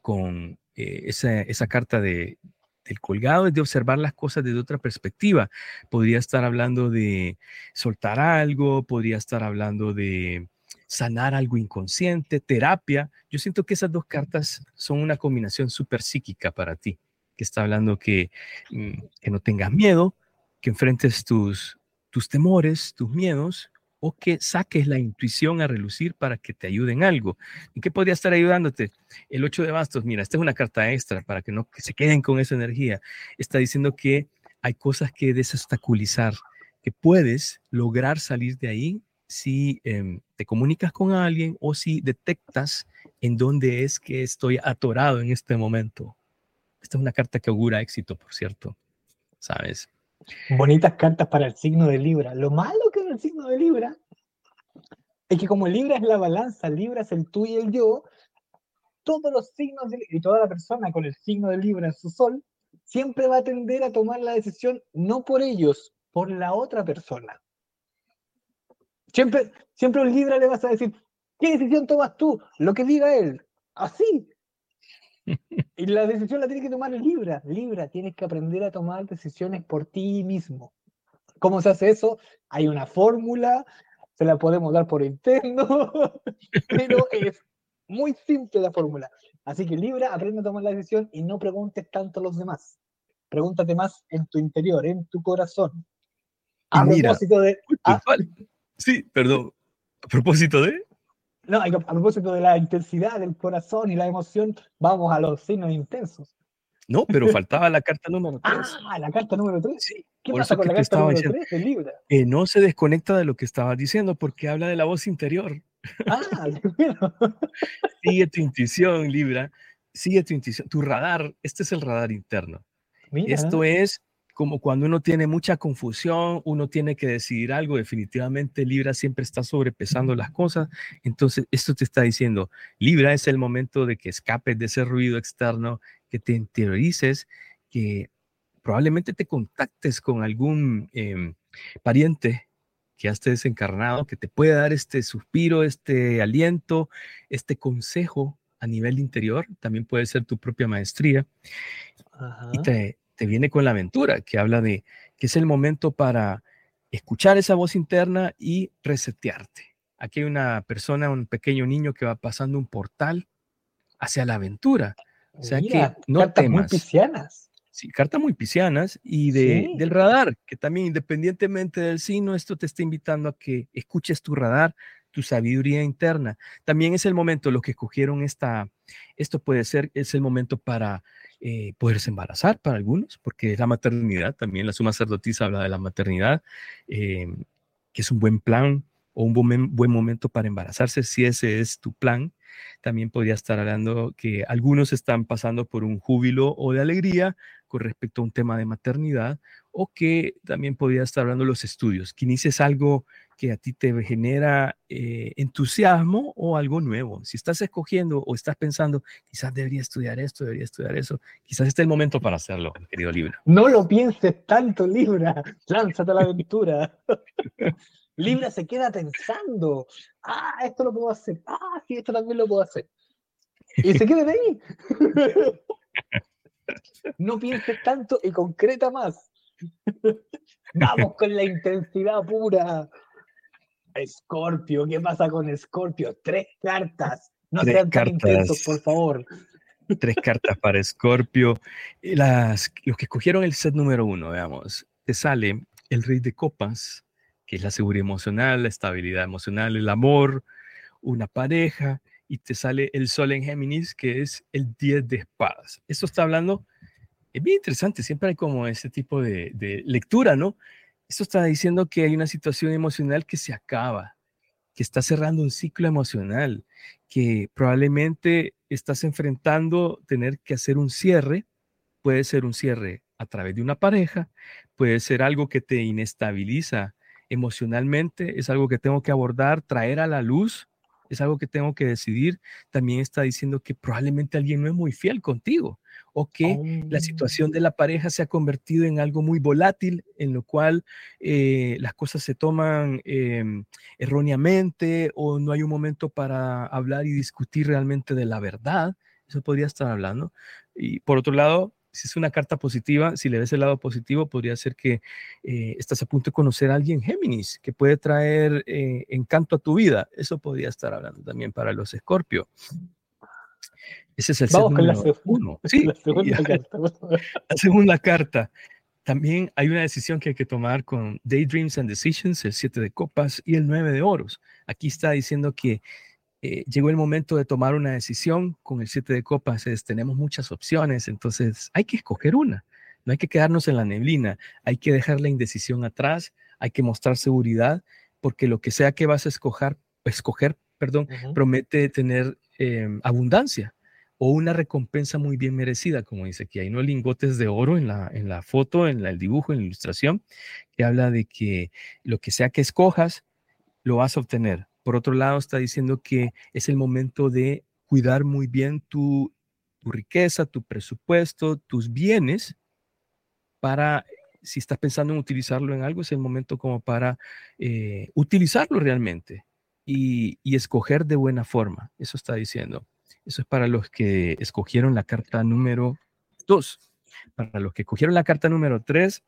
con eh, esa, carta de, el colgado es de observar las cosas desde otra perspectiva. Podría estar hablando de soltar algo, podría estar hablando de sanar algo inconsciente, terapia. Yo siento que esas dos cartas son una combinación súper psíquica para ti, que está hablando que, mm, que no tengas miedo, que enfrentes tus, tus temores, tus miedos, o que saques la intuición a relucir para que te ayuden algo. ¿En qué podría estar ayudándote? El 8 de bastos, mira, esta es una carta extra para que no se queden con esa energía. Está diciendo que hay cosas que desestaculizar, que puedes lograr salir de ahí si em, te comunicas con alguien o si detectas en dónde es que estoy atorado en este momento. Esta es una carta que augura éxito, por cierto. ¿Sabes? Bonitas cartas para el signo de Libra. Lo malo que el signo de Libra es que como Libra es la balanza, Libra es el tú y el yo, todos los signos y toda la persona con el signo de Libra en su sol siempre va a tender a tomar la decisión no por ellos, por la otra persona. Siempre, siempre un Libra le vas a decir, ¿qué decisión tomas tú? Lo que diga él. Así, y la decisión la tiene que tomar Libra. Libra, tienes que aprender a tomar decisiones por ti mismo. ¿Cómo se hace eso? Hay una fórmula, se la podemos dar por interno, pero es muy simple la fórmula. Así que Libra, aprende a tomar la decisión y no preguntes tanto a los demás. Pregúntate más en tu interior, en tu corazón. A propósito de. Ah, sí, perdón. A propósito de. No, a propósito de la intensidad del corazón y la emoción, vamos a los signos intensos. No, pero faltaba la carta número 3. Ah, la carta número 3. Sí, ¿Qué pasa con la carta número 3 del libro? Que no se desconecta de lo que estabas diciendo porque habla de la voz interior. Ah, bueno. Sigue tu intuición, Libra. Sigue tu intuición. Tu radar, este es el radar interno. Esto es como cuando uno tiene mucha confusión, uno tiene que decidir algo, definitivamente Libra siempre está sobrepesando las cosas. Entonces, esto te está diciendo, Libra es el momento de que escapes de ese ruido externo, que te interiorices, que probablemente te contactes con algún em, pariente que ya esté desencarnado, que te pueda dar este suspiro, este aliento, este consejo a nivel interior, también puede ser tu propia maestría, y te, te viene con la aventura, que habla de que es el momento para escuchar esa voz interna y resetearte. Aquí hay una persona, un pequeño niño que va pasando un portal hacia la aventura. O sea que no cartas temas. muy piscianas. Sí, cartas muy piscianas y de, del radar, que también independientemente del signo, esto te está invitando a que escuches tu radar, tu sabiduría interna. También es el momento, los que escogieron esta, esto puede ser, es el momento para eh, poderse embarazar para algunos, porque la maternidad, también la suma sacerdotisa habla de la maternidad, eh, que es un buen plan o un buen, buen momento para embarazarse, si ese es tu plan. También podría estar hablando que algunos están pasando por un júbilo o de alegría con respecto a un tema de maternidad, o que también podría estar hablando de los estudios, que inicies algo que a ti te genera eh, entusiasmo o algo nuevo. Si estás escogiendo o estás pensando, quizás debería estudiar esto, debería estudiar eso, quizás este es el momento para hacerlo, querido Libra. No lo pienses tanto, Libra. Lánzate a la aventura. Libra se queda pensando, ah, esto lo puedo hacer, ah, sí, esto también lo puedo hacer. Y se queda ahí. No pienses tanto y concreta más. Vamos con la intensidad pura. Escorpio, ¿qué pasa con Escorpio? Tres cartas. No sean tan intensos, por favor. Tres cartas para Escorpio. Las, los que escogieron el set número uno, veamos, te sale el Rey de Copas, es la seguridad emocional, la estabilidad emocional, el amor, una pareja, y te sale el Sol en Géminis, que es el 10 de espadas. Esto está hablando, es bien interesante, siempre hay como ese tipo de, de lectura, ¿no? Esto está diciendo que hay una situación emocional que se acaba, que está cerrando un ciclo emocional, que probablemente estás enfrentando tener que hacer un cierre. Puede ser un cierre a través de una pareja, puede ser algo que te inestabiliza emocionalmente, es algo que tengo que abordar, traer a la luz, es algo que tengo que decidir. También está diciendo que probablemente alguien no es muy fiel contigo o que la oh. situación de la pareja se ha convertido en algo muy volátil, en lo cual eh, las cosas se toman em, erróneamente o no hay un momento para hablar y discutir realmente de la verdad. Eso podría estar hablando. Y por otro lado, si es una carta positiva, si le ves el lado positivo, podría ser que eh, estás a punto de conocer a alguien Géminis que puede traer eh, encanto a tu vida. Eso podría estar hablando también para los Escorpio. Ese es el segundo. la, Sí, la, segunda carta. la segunda carta. También hay una decisión que hay que tomar con Daydreams and Decisions, el 7 de copas y el 9 de oros. Aquí está diciendo que eh, llegó el momento de tomar una decisión con el 7 de copas. Es, tenemos muchas opciones, entonces hay que escoger una. No hay que quedarnos en la neblina, hay que dejar la indecisión atrás, hay que mostrar seguridad, porque lo que sea que vas a escoger, escoger perdón, promete tener em, abundancia o una recompensa muy bien merecida, como dice aquí. Hay no lingotes de oro en la, en la foto, en el dibujo, en la ilustración, que habla de que lo que sea que escojas, lo vas a obtener. Por otro lado, está diciendo que es el momento de cuidar muy bien tu, riqueza, tu presupuesto, tus bienes, para, si estás pensando en utilizarlo en algo, es el momento como para eh, utilizarlo realmente y, y escoger de buena forma. Eso está diciendo. Eso es para los que escogieron la carta número 2. Para los que escogieron la carta número 3,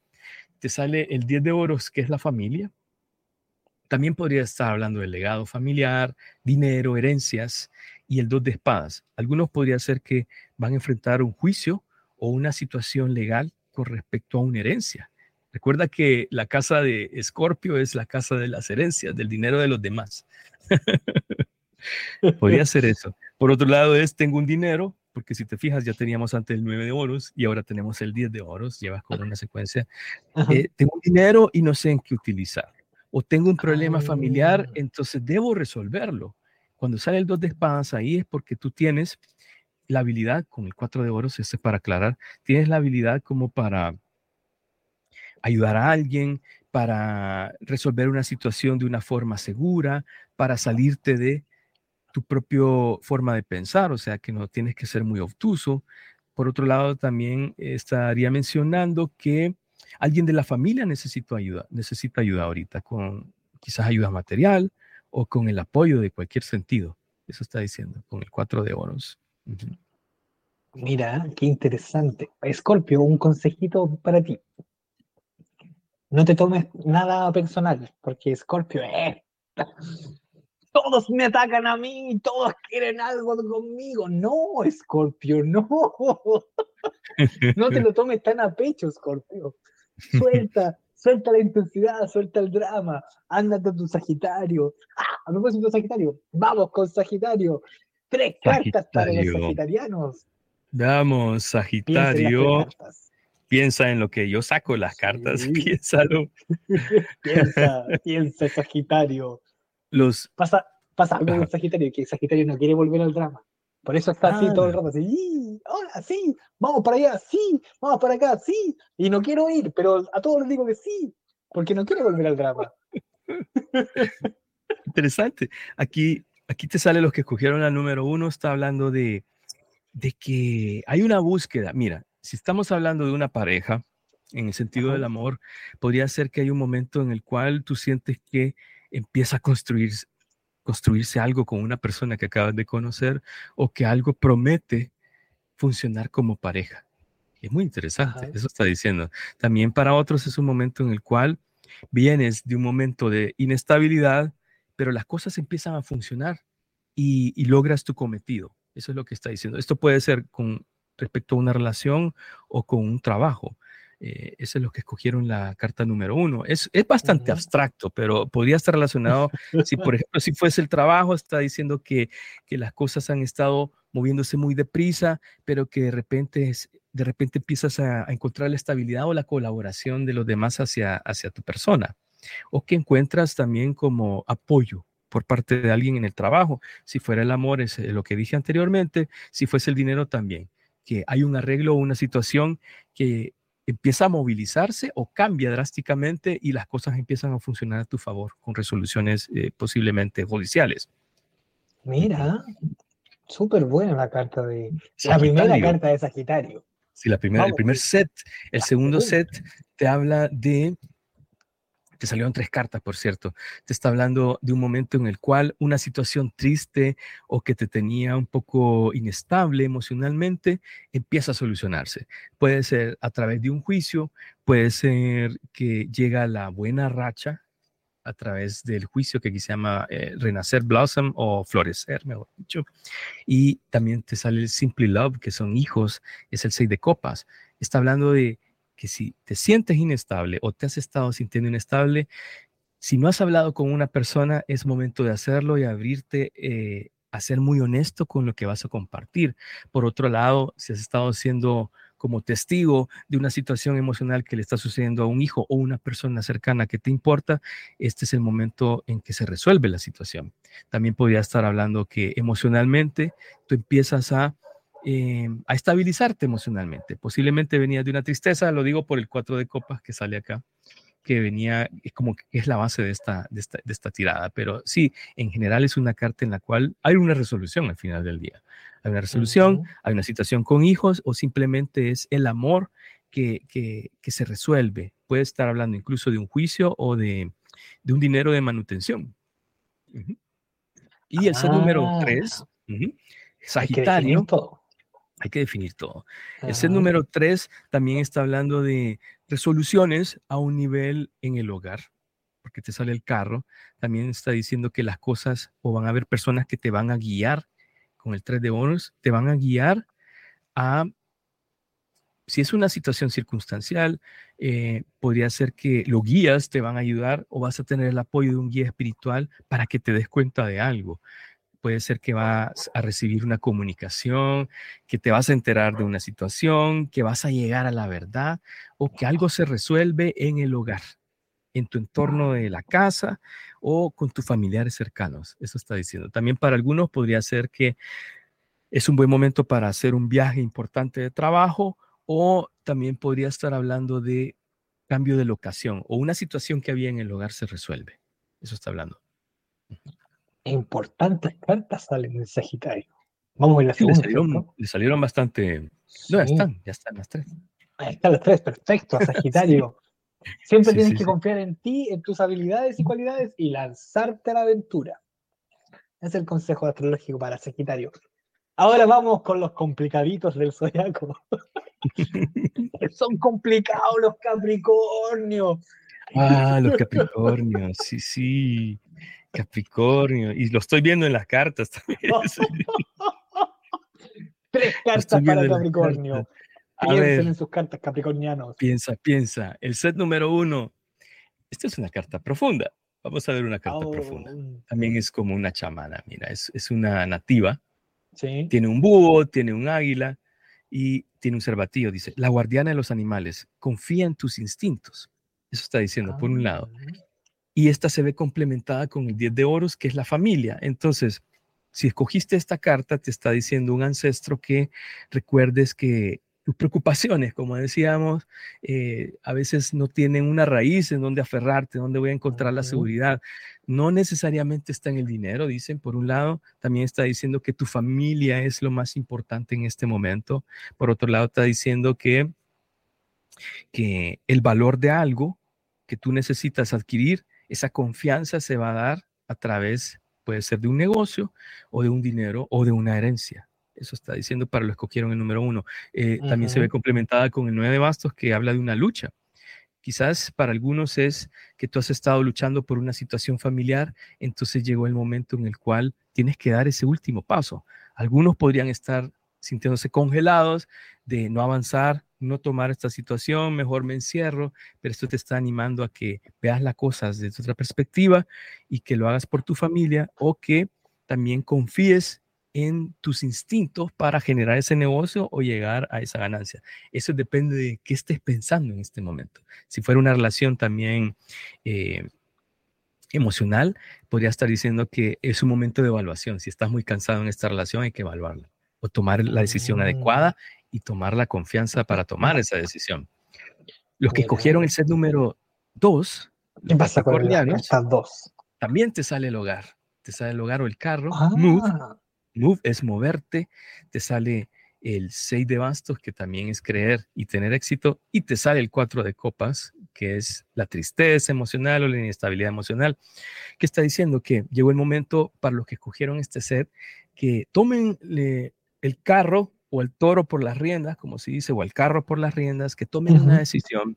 te sale el 10 de oros, que es la familia. También podría estar hablando del legado familiar, dinero, herencias y el 2 de espadas. Algunos podría ser que van a enfrentar un juicio o una situación legal con respecto a una herencia. Recuerda que la casa de Escorpio es la casa de las herencias, del dinero de los demás. Podría ser eso. Por otro lado es, tengo un dinero, porque si te fijas, ya teníamos antes el 9 de oros y ahora tenemos el 10 de oros, llevas con una secuencia. Eh, tengo un dinero y no sé en qué utilizar. O tengo un problema familiar, ah. entonces debo resolverlo. Cuando sale el 2 de espadas ahí es porque tú tienes la habilidad, con el 4 de oros, este es para aclarar, tienes la habilidad como para ayudar a alguien, para resolver una situación de una forma segura, para salirte de tu propia forma de pensar, o sea que no tienes que ser muy obtuso. Por otro lado, también estaría mencionando que alguien de la familia necesita ayuda, necesita ayuda ahorita, con quizás ayuda material o con el apoyo de cualquier sentido. Eso está diciendo, con el cuatro de oros. Mira, qué interesante. Escorpio, un consejito para ti. No te tomes nada personal, porque Escorpio es todos me atacan a mí, todos quieren algo conmigo. No, Scorpio, no. No te lo tomes tan a pecho, Scorpio. Suelta, suelta la intensidad, suelta el drama. Ándate a tu Sagitario. Ah, no puedes tu Sagitario. Vamos con Sagitario. Tres cartas para los sagitarianos. Vamos, Sagitario. Piensa en lo que yo saco las cartas, piénsalo. piensa, piensa, Sagitario. Los... Pasa, pasa algo con Sagitario, que Sagitario no quiere volver al drama. Por eso está así todo el rato, así, hola, sí, vamos para allá, sí, vamos para acá, sí, y no quiero ir, pero a todos les digo que sí, porque no quiero volver al drama. Interesante. Aquí, aquí te sale los que escogieron la número uno, está hablando de, de que hay una búsqueda. Mira, si estamos hablando de una pareja, en el sentido del amor, podría ser que hay un momento en el cual tú sientes que empieza a construirse, construirse algo con una persona que acabas de conocer o que algo promete funcionar como pareja. Es muy interesante, eso está diciendo. También para otros es un momento en el cual vienes de un momento de inestabilidad, pero las cosas empiezan a funcionar y, y logras tu cometido. Eso es lo que está diciendo. Esto puede ser con respecto a una relación o con un trabajo. Eh, eso es lo que escogieron la carta número uno. Es, es bastante abstracto, pero podría estar relacionado, si por ejemplo, si fuese el trabajo, está diciendo que, que las cosas han estado moviéndose muy deprisa, pero que de repente, de repente empiezas a, encontrar la estabilidad o la colaboración de los demás hacia, hacia tu persona. O que encuentras también como apoyo por parte de alguien en el trabajo. Si fuera el amor, es eh, lo que dije anteriormente, si fuese el dinero también, que hay un arreglo o una situación que empieza a movilizarse o cambia drásticamente y las cosas empiezan a funcionar a tu favor con resoluciones eh, posiblemente judiciales. Mira, súper buena la carta de la primera carta de Sagitario. Sí, la primera, el primer set. El segundo set te habla de te salieron tres cartas, por cierto. Te está hablando de un momento en el cual una situación triste o que te tenía un poco inestable emocionalmente empieza a solucionarse. Puede ser a través de un juicio, puede ser que llega la buena racha a través del juicio que aquí se llama eh, renacer blossom o florecer, mejor dicho. Y también te sale el simply love, que son hijos, es el seis de copas. Está hablando de que si te sientes inestable o te has estado sintiendo inestable, si no has hablado con una persona, es momento de hacerlo y abrirte eh, a ser muy honesto con lo que vas a compartir. Por otro lado, si has estado siendo como testigo de una situación emocional que le está sucediendo a un hijo o una persona cercana que te importa, este es el momento en que se resuelve la situación. También podría estar hablando que emocionalmente tú empiezas a eh, a estabilizarte emocionalmente. Posiblemente venía de una tristeza, lo digo por el 4 de copas que sale acá, que venía, es como que es la base de esta, de esta, tirada, pero sí, en general es una carta en la cual hay una resolución al final del día. Hay una resolución, hay una situación con hijos o simplemente es el amor que, que, se resuelve. Puede estar hablando incluso de un juicio o de, de un dinero de manutención. Y el ser número 3, ah. Sagitario. Hay que definir todo. El set número tres también está hablando de resoluciones a un nivel en el hogar, porque te sale el carro. También está diciendo que las cosas o van a haber personas que te van a guiar con el 3 de bonos, te van a guiar a, si es una situación circunstancial, eh, podría ser que los guías te van a ayudar o vas a tener el apoyo de un guía espiritual para que te des cuenta de algo puede ser que vas a recibir una comunicación, que te vas a enterar de una situación, que vas a llegar a la verdad o que algo se resuelve en el hogar, en tu entorno de la casa o con tus familiares cercanos. Eso está diciendo. También para algunos podría ser que es un buen momento para hacer un viaje importante de trabajo o también podría estar hablando de cambio de locación o una situación que había en el hogar se resuelve. Eso está hablando importantes cartas salen en Sagitario. Vamos a la segunda. le, salieron, bastante. No, ya están, ya están las tres. Ahí están las tres, perfecto, Sagitario. Siempre tienes que confiar en ti, en tus habilidades y cualidades y lanzarte a la aventura. Es el consejo astrológico para Sagitario. Ahora vamos con los complicaditos del zodiaco. Son complicados los Capricornios. Ah, los Capricornios, sí, sí. Capricornio, y lo estoy viendo en las cartas también. Tres cartas para Capricornio. Piensen en sus cartas capricornianos. Piensa, piensa. El set número uno. Esta es una carta profunda. Vamos a ver una carta profunda. Oh. También es como una chamana, mira, es, es una nativa. Sí. Tiene un búho, tiene un águila y tiene un cervatillo. Dice, la guardiana de los animales, confía en tus instintos. Eso está diciendo, por un lado. Y esta se ve complementada con el 10 de oros, que es la familia. Entonces, si escogiste esta carta, te está diciendo un ancestro que recuerdes que tus preocupaciones, como decíamos, eh, a veces no tienen una raíz en donde aferrarte, donde voy a encontrar la seguridad. No necesariamente está en el dinero, dicen. Por un lado, también está diciendo que tu familia es lo más importante en este momento. Por otro lado, está diciendo que, que el valor de algo que tú necesitas adquirir, esa confianza se va a dar a través, puede ser de un negocio o de un dinero o de una herencia. Eso está diciendo para lo escogieron el número uno. Eh, también se ve complementada con el nueve de bastos que habla de una lucha. Quizás para algunos es que tú has estado luchando por una situación familiar, entonces llegó el momento en el cual tienes que dar ese último paso. Algunos podrían estar sintiéndose congelados de no avanzar, no tomar esta situación, mejor me encierro, pero esto te está animando a que veas las cosas desde otra perspectiva y que lo hagas por tu familia o que también confíes en tus instintos para generar ese negocio o llegar a esa ganancia. Eso depende de qué estés pensando en este momento. Si fuera una relación también eh, emocional, podría estar diciendo que es un momento de evaluación. Si estás muy cansado en esta relación, hay que evaluarla o tomar la decisión adecuada mm. Y tomar la confianza para tomar esa decisión. Los que escogieron el set número dos, ¿qué pasa con dos? También te sale el hogar, te sale el hogar o el carro, ah. Move es moverte, te sale el 6 de bastos, que también es creer y tener éxito, y te sale el 4 de copas, que es la tristeza emocional o la inestabilidad emocional, que está diciendo que llegó el momento para los que escogieron este set, que tomen el carro o el toro por las riendas, como se dice, o el carro por las riendas, que tomen una decisión,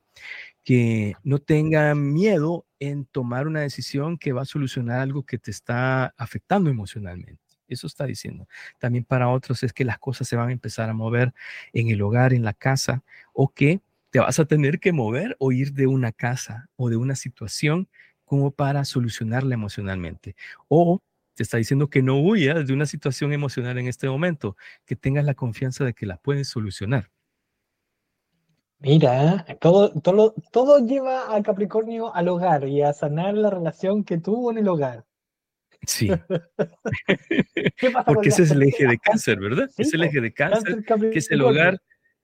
que no tengan miedo en tomar una decisión que va a solucionar algo que te está afectando emocionalmente. Eso está diciendo. También para otros es que las cosas se van a empezar a mover en el hogar, en la casa, o que te vas a tener que mover o ir de una casa o de una situación como para solucionarla emocionalmente. O te está diciendo que no huyas de una situación emocional en este momento, que tengas la confianza de que la puedes solucionar. Mira, todo, todo, todo lleva a Capricornio al hogar y a sanar la relación que tuvo en el hogar. Sí. Porque ese es el eje de cáncer, ¿verdad? es el eje de cáncer, que es el hogar.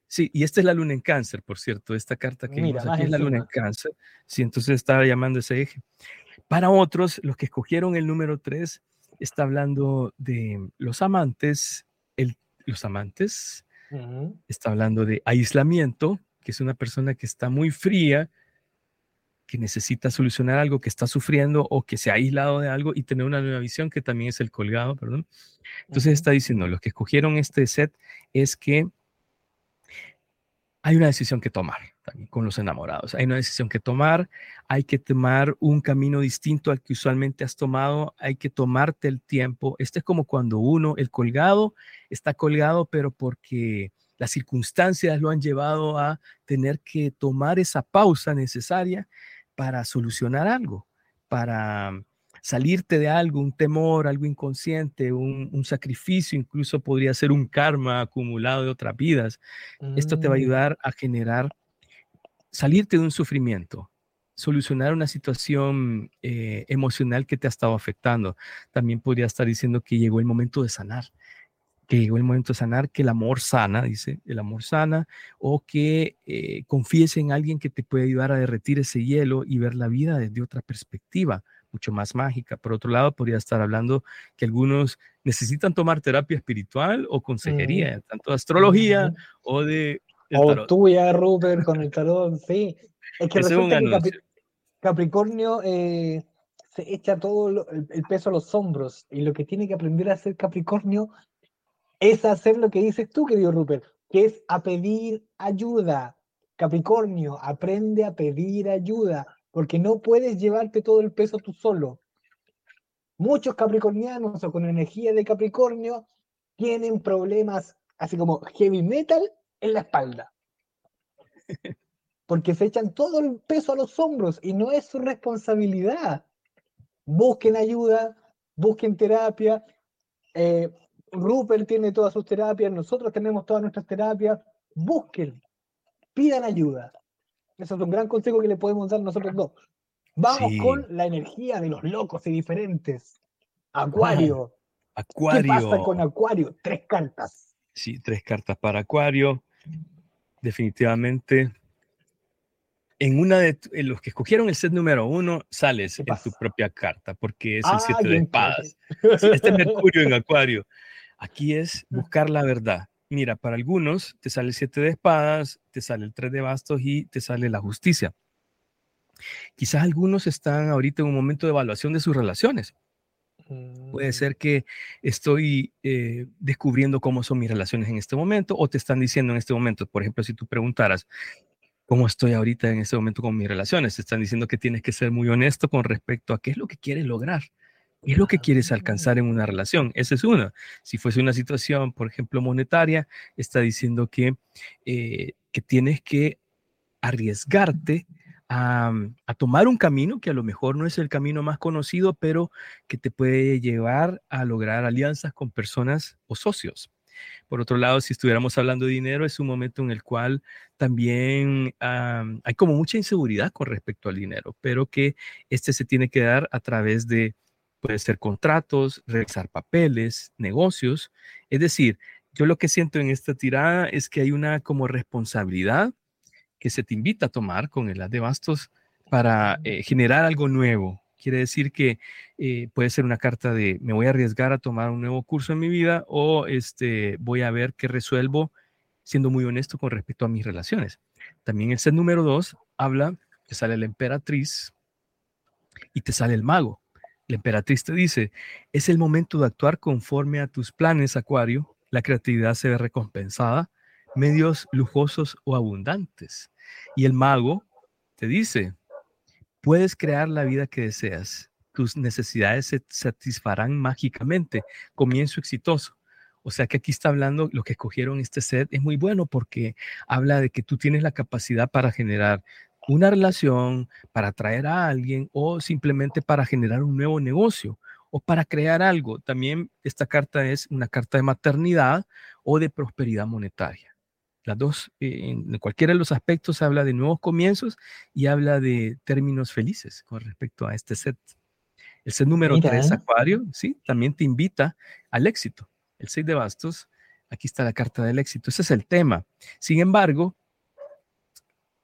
Sí, y esta es la luna en cáncer, por cierto, esta carta que vimos aquí es la luna en cáncer. Sí, entonces estaba llamando ese eje. Para otros, los que escogieron el número 3, está hablando de los amantes, el, los amantes, está hablando de aislamiento, que es una persona que está muy fría, que necesita solucionar algo, que está sufriendo o que se ha aislado de algo y tener una nueva visión, que también es el colgado, perdón. Entonces está diciendo, los que escogieron este set es que hay una decisión que tomar también con los enamorados. Hay una decisión que tomar, hay que tomar un camino distinto al que usualmente has tomado, hay que tomarte el tiempo. Este es como cuando uno, el colgado, está colgado, pero porque las circunstancias lo han llevado a tener que tomar esa pausa necesaria para solucionar algo, para salirte de algo, un temor, algo inconsciente, un, sacrificio, incluso podría ser un karma acumulado de otras vidas. Esto te va a mm. ayudar a generar, salirte de un sufrimiento, solucionar una situación eh, emocional que te ha estado afectando. También podría estar diciendo que llegó el momento de sanar que llegó el momento de sanar, que el amor sana, dice, el amor sana, o que eh, confíes en alguien que te puede ayudar a derretir ese hielo y ver la vida desde otra perspectiva, mucho más mágica. Por otro lado, podría estar hablando que algunos necesitan tomar terapia espiritual o consejería, tanto de astrología o de... O tuya, Rupert, con el tarot, sí. Es que resulta que Capricornio eh, se echa todo el peso a los hombros y lo que tiene que aprender a hacer Capricornio es hacer lo que dices tú, querido Rupert, que es a pedir ayuda. Capricornio, aprende a pedir ayuda, porque no puedes llevarte todo el peso tú solo. Muchos capricornianos o con energía de Capricornio tienen problemas así como heavy metal en la espalda. Porque se echan todo el peso a los hombros y no es su responsabilidad. Busquen ayuda, busquen terapia. Eh, Rupert tiene todas sus terapias, nosotros tenemos todas nuestras terapias. Busquen, pidan ayuda. Eso es un gran consejo que le podemos dar nosotros dos. Vamos con la energía de los locos y diferentes. Acuario, Acuario. ¿Qué pasa con Acuario? Tres cartas. Sí, tres cartas para Acuario. Definitivamente. En una de los que escogieron el set número uno, sales en tu propia carta, porque es el siete de espadas. Este es Mercurio en Acuario. Aquí es buscar la verdad. Mira, para algunos te sale el siete de espadas, te sale el tres de bastos y te sale la justicia. Quizás algunos están ahorita en un momento de evaluación de sus relaciones. Puede mm. ser que estoy eh, descubriendo cómo son mis relaciones en este momento o te están diciendo en este momento, por ejemplo, si tú preguntaras, ¿cómo estoy ahorita en este momento con mis relaciones? Te están diciendo que tienes que ser muy honesto con respecto a qué es lo que quieres lograr. ¿Qué es lo que quieres alcanzar en una relación? Esa es una. Si fuese una situación, por ejemplo, monetaria, está diciendo que, eh, que tienes que arriesgarte a, tomar un camino que a lo mejor no es el camino más conocido, pero que te puede llevar a lograr alianzas con personas o socios. Por otro lado, si estuviéramos hablando de dinero, es un momento en el cual también hay como mucha inseguridad con respecto al dinero, pero que este se tiene que dar a través de, puede ser contratos, realizar papeles, negocios. Es decir, yo lo que siento en esta tirada es que hay una como responsabilidad que se te invita a tomar con el as de bastos para eh, generar algo nuevo. Quiere decir que eh, puede ser una carta de me voy a arriesgar a tomar un nuevo curso en mi vida o este, voy a ver qué resuelvo siendo muy honesto con respecto a mis relaciones. También el set número dos habla, te sale la emperatriz y te sale el mago. La emperatriz te dice, es el momento de actuar conforme a tus planes, Acuario. La creatividad se ve recompensada medios lujosos o abundantes. Y el mago te dice, puedes crear la vida que deseas. Tus necesidades se satisfarán mágicamente. Comienzo exitoso. O sea que aquí está hablando, lo que escogieron este set es muy bueno porque habla de que tú tienes la capacidad para generar una relación, para atraer a alguien o simplemente para generar un nuevo negocio o para crear algo. También esta carta es una carta de maternidad o de prosperidad monetaria. Las dos, eh, en cualquiera de los aspectos, habla de nuevos comienzos y habla de términos felices con respecto a este set. El set número 3, Acuario, sí, también te invita al éxito. El 6 de bastos, aquí está la carta del éxito. Ese es el tema. Sin embargo,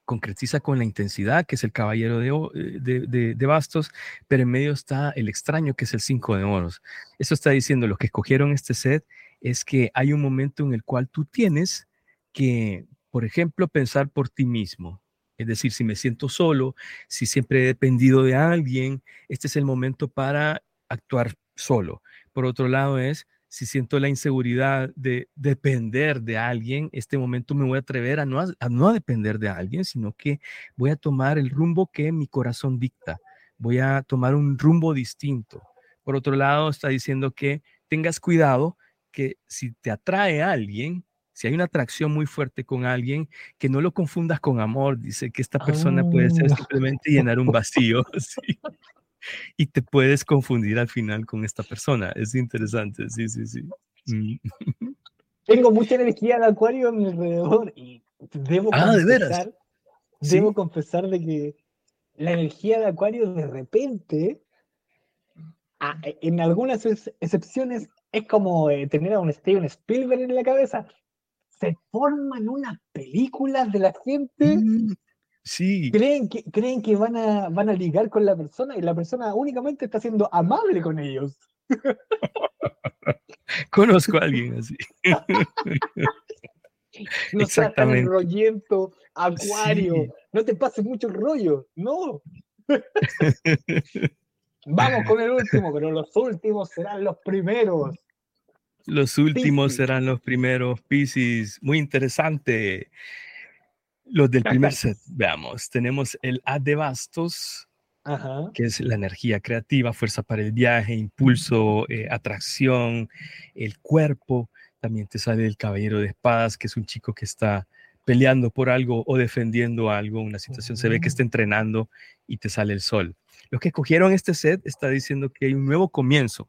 concretiza con la intensidad, que es el caballero de, de, de, bastos, pero en medio está el extraño, que es el 5 de oros. Eso está diciendo, los que escogieron este set, es que hay un momento en el cual tú tienes que, por ejemplo, pensar por ti mismo. Es decir, si me siento solo, si siempre he dependido de alguien, este es el momento para actuar solo. Por otro lado es, si siento la inseguridad de depender de alguien, este momento me voy a atrever a no, a no depender de alguien, sino que voy a tomar el rumbo que mi corazón dicta. Voy a tomar un rumbo distinto. Por otro lado, está diciendo que tengas cuidado que si te atrae alguien, si hay una atracción muy fuerte con alguien, que no lo confundas con amor. Dice que esta persona puede ser ah. simplemente llenar un vacío. Y te puedes confundir al final con esta persona. Es interesante, sí, sí, sí. Mm. Tengo mucha energía de acuario a mi alrededor y debo ah, confesar, debo confesar de que la energía de acuario de repente, en algunas excepciones, es como eh, tener a un Steven Spielberg en la cabeza se forman unas películas de la gente. Mm, sí. Creen que, creen que van, a, van a ligar con la persona y la persona únicamente está siendo amable con ellos. Conozco a alguien así. no Exactamente. rollento, acuario. No te pases mucho rollo. No. Vamos con el último, pero los últimos serán los primeros. Los últimos serán los primeros Pisces. Muy interesante. Los del primer set, veamos. Tenemos el A de bastos, que es la energía creativa, fuerza para el viaje, impulso, eh, atracción, el cuerpo. También te sale el caballero de espadas, que es un chico que está peleando por algo o defendiendo algo, una situación. Se ve que está entrenando y te sale el sol. Los que escogieron este set está diciendo que hay un nuevo comienzo,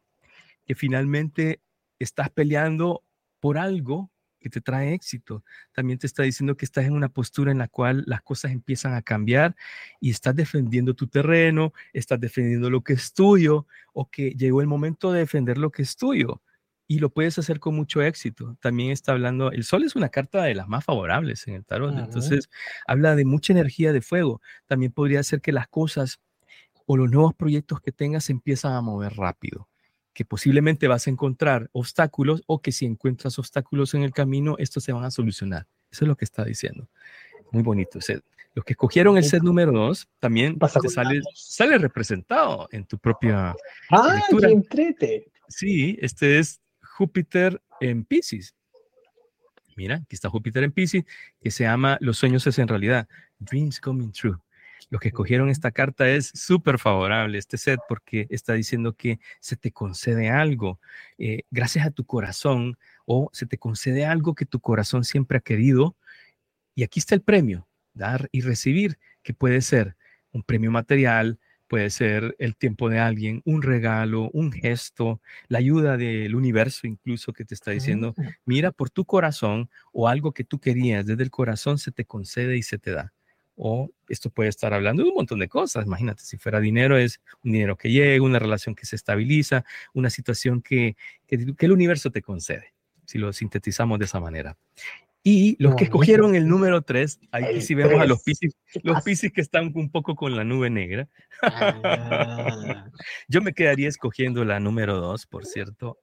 que finalmente estás peleando por algo que te trae éxito. También te está diciendo que estás en una postura en la cual las cosas empiezan a cambiar y estás defendiendo tu terreno, estás defendiendo lo que es tuyo o que llegó el momento de defender lo que es tuyo. y lo puedes hacer con mucho éxito. También está hablando, el sol es una carta de las más favorables en el tarot, entonces habla de mucha energía de fuego. También podría ser que las cosas o los nuevos proyectos que tengas empiezan a mover rápido, que posiblemente vas a encontrar obstáculos o que si encuentras obstáculos en el camino, estos se van a solucionar. Eso es lo que está diciendo. Muy bonito. Los que escogieron el set número 2 también te sale, sale, representado en tu propia ah, lectura. entrete! Sí, este es Júpiter en Pisces. Mira, aquí está Júpiter en Pisces, que se llama Los sueños es en realidad, Dreams Coming True. Los que escogieron esta carta es súper favorable, este set, porque está diciendo que se te concede algo eh, gracias a tu corazón o se te concede algo que tu corazón siempre ha querido. Y aquí está el premio, dar y recibir, que puede ser un premio material, puede ser el tiempo de alguien, un regalo, un gesto, la ayuda del universo incluso que te está diciendo, mira por tu corazón o algo que tú querías desde el corazón se te concede y se te da. O esto puede estar hablando de un montón de cosas. Imagínate, si fuera dinero, es un dinero que llega, una relación que se estabiliza, una situación que, que, que el universo te concede, si lo sintetizamos de esa manera. Y los que escogieron el número 3, ahí sí vemos a los piscis, los piscis que están un poco con la nube negra. Ah. Yo me quedaría escogiendo la número 2, por cierto.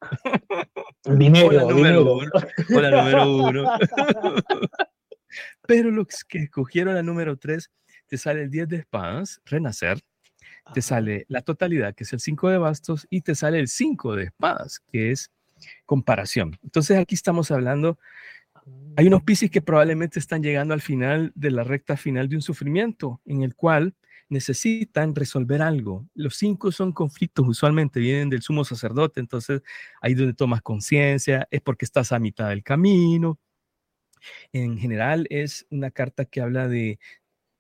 Dinero, o la número 1. O la número 1. Pero los que escogieron la número 3, te sale el 10 de espadas, renacer, te sale la totalidad, que es el 5 de bastos, y te sale el 5 de espadas, que es comparación. Entonces aquí estamos hablando hay unos Piscis que probablemente están llegando al final de la recta final de un sufrimiento en el cual necesitan resolver algo. Los cinco son conflictos, usualmente vienen del sumo sacerdote, entonces ahí donde tomas conciencia, es porque estás a mitad del camino. En general es una carta que habla de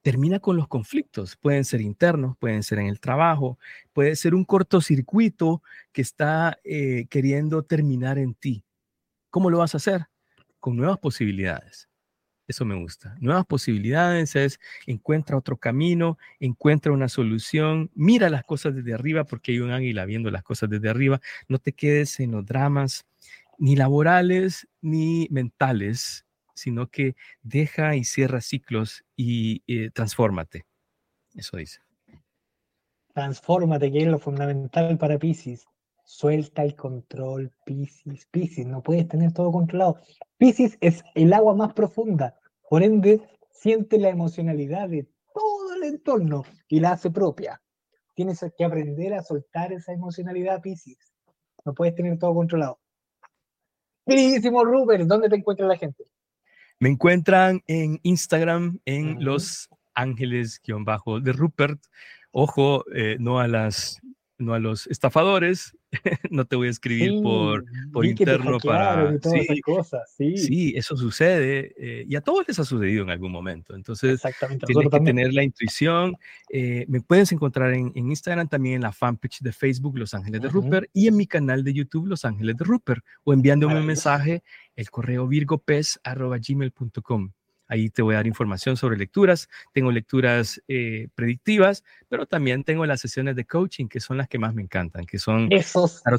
termina con los conflictos, pueden ser internos, pueden ser en el trabajo, puede ser un cortocircuito que está eh, queriendo terminar en ti. ¿Cómo lo vas a hacer? con nuevas posibilidades. Eso me gusta. Nuevas posibilidades es encuentra otro camino, encuentra una solución, mira las cosas desde arriba porque hay un águila viendo las cosas desde arriba. No te quedes en los dramas ni laborales ni mentales, sino que deja y cierra ciclos y eh, transfórmate. Eso dice. Transfórmate, que es lo fundamental para Pisces. Suelta el control, Pisces. Pisces, no puedes tener todo controlado. Pisces es el agua más profunda, por ende, siente la emocionalidad de todo el entorno y la hace propia. Tienes que aprender a soltar esa emocionalidad, Pisces. No puedes tener todo controlado. Queridísimo Rupert, ¿dónde te encuentra la gente? Me encuentran en Instagram en Los Ángeles-de Rupert. Ojo, eh, no a las no a los estafadores, no te voy a escribir por, por interno para... Sí, cosas, sí. sí, eso sucede eh, y a todos les ha sucedido en algún momento. Entonces, tienes que tener la intuición. Eh, me puedes encontrar en, Instagram, también en la fanpage de Facebook Los Ángeles de Rupert y en mi canal de YouTube Los Ángeles de Rupert o enviándome un mensaje el correo virgopez.gmail.com. Ahí te voy a dar información sobre lecturas. Tengo lecturas eh, predictivas, pero también tengo las sesiones de coaching, que son las que más me encantan, que son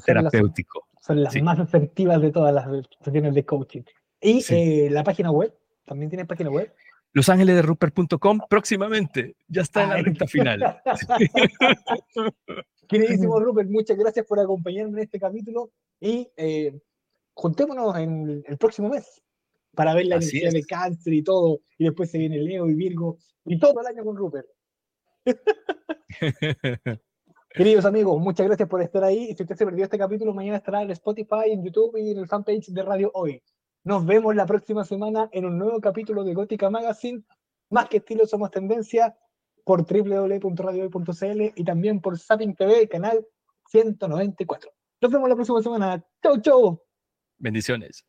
terapéutico. Son las, más efectivas de todas las sesiones de coaching. Y eh, la página web, también tiene página web. losangelesderupert.com próximamente. Ya está en la recta final. Queridísimo Rupert, muchas gracias por acompañarme en este capítulo y eh, juntémonos en el próximo mes para ver la energía de cáncer y todo, y después se viene Leo y Virgo, y todo el año con Rupert. Queridos amigos, muchas gracias por estar ahí. Si usted se perdió este capítulo, mañana estará en Spotify, en YouTube y en el fanpage de Radio Hoy. Nos vemos la próxima semana en un nuevo capítulo de Gótica Magazine. Más que estilo, somos tendencia por www.radiohoy.cl y también por Sapping TV, canal 194. Nos vemos la próxima semana. Chau, chau. Bendiciones.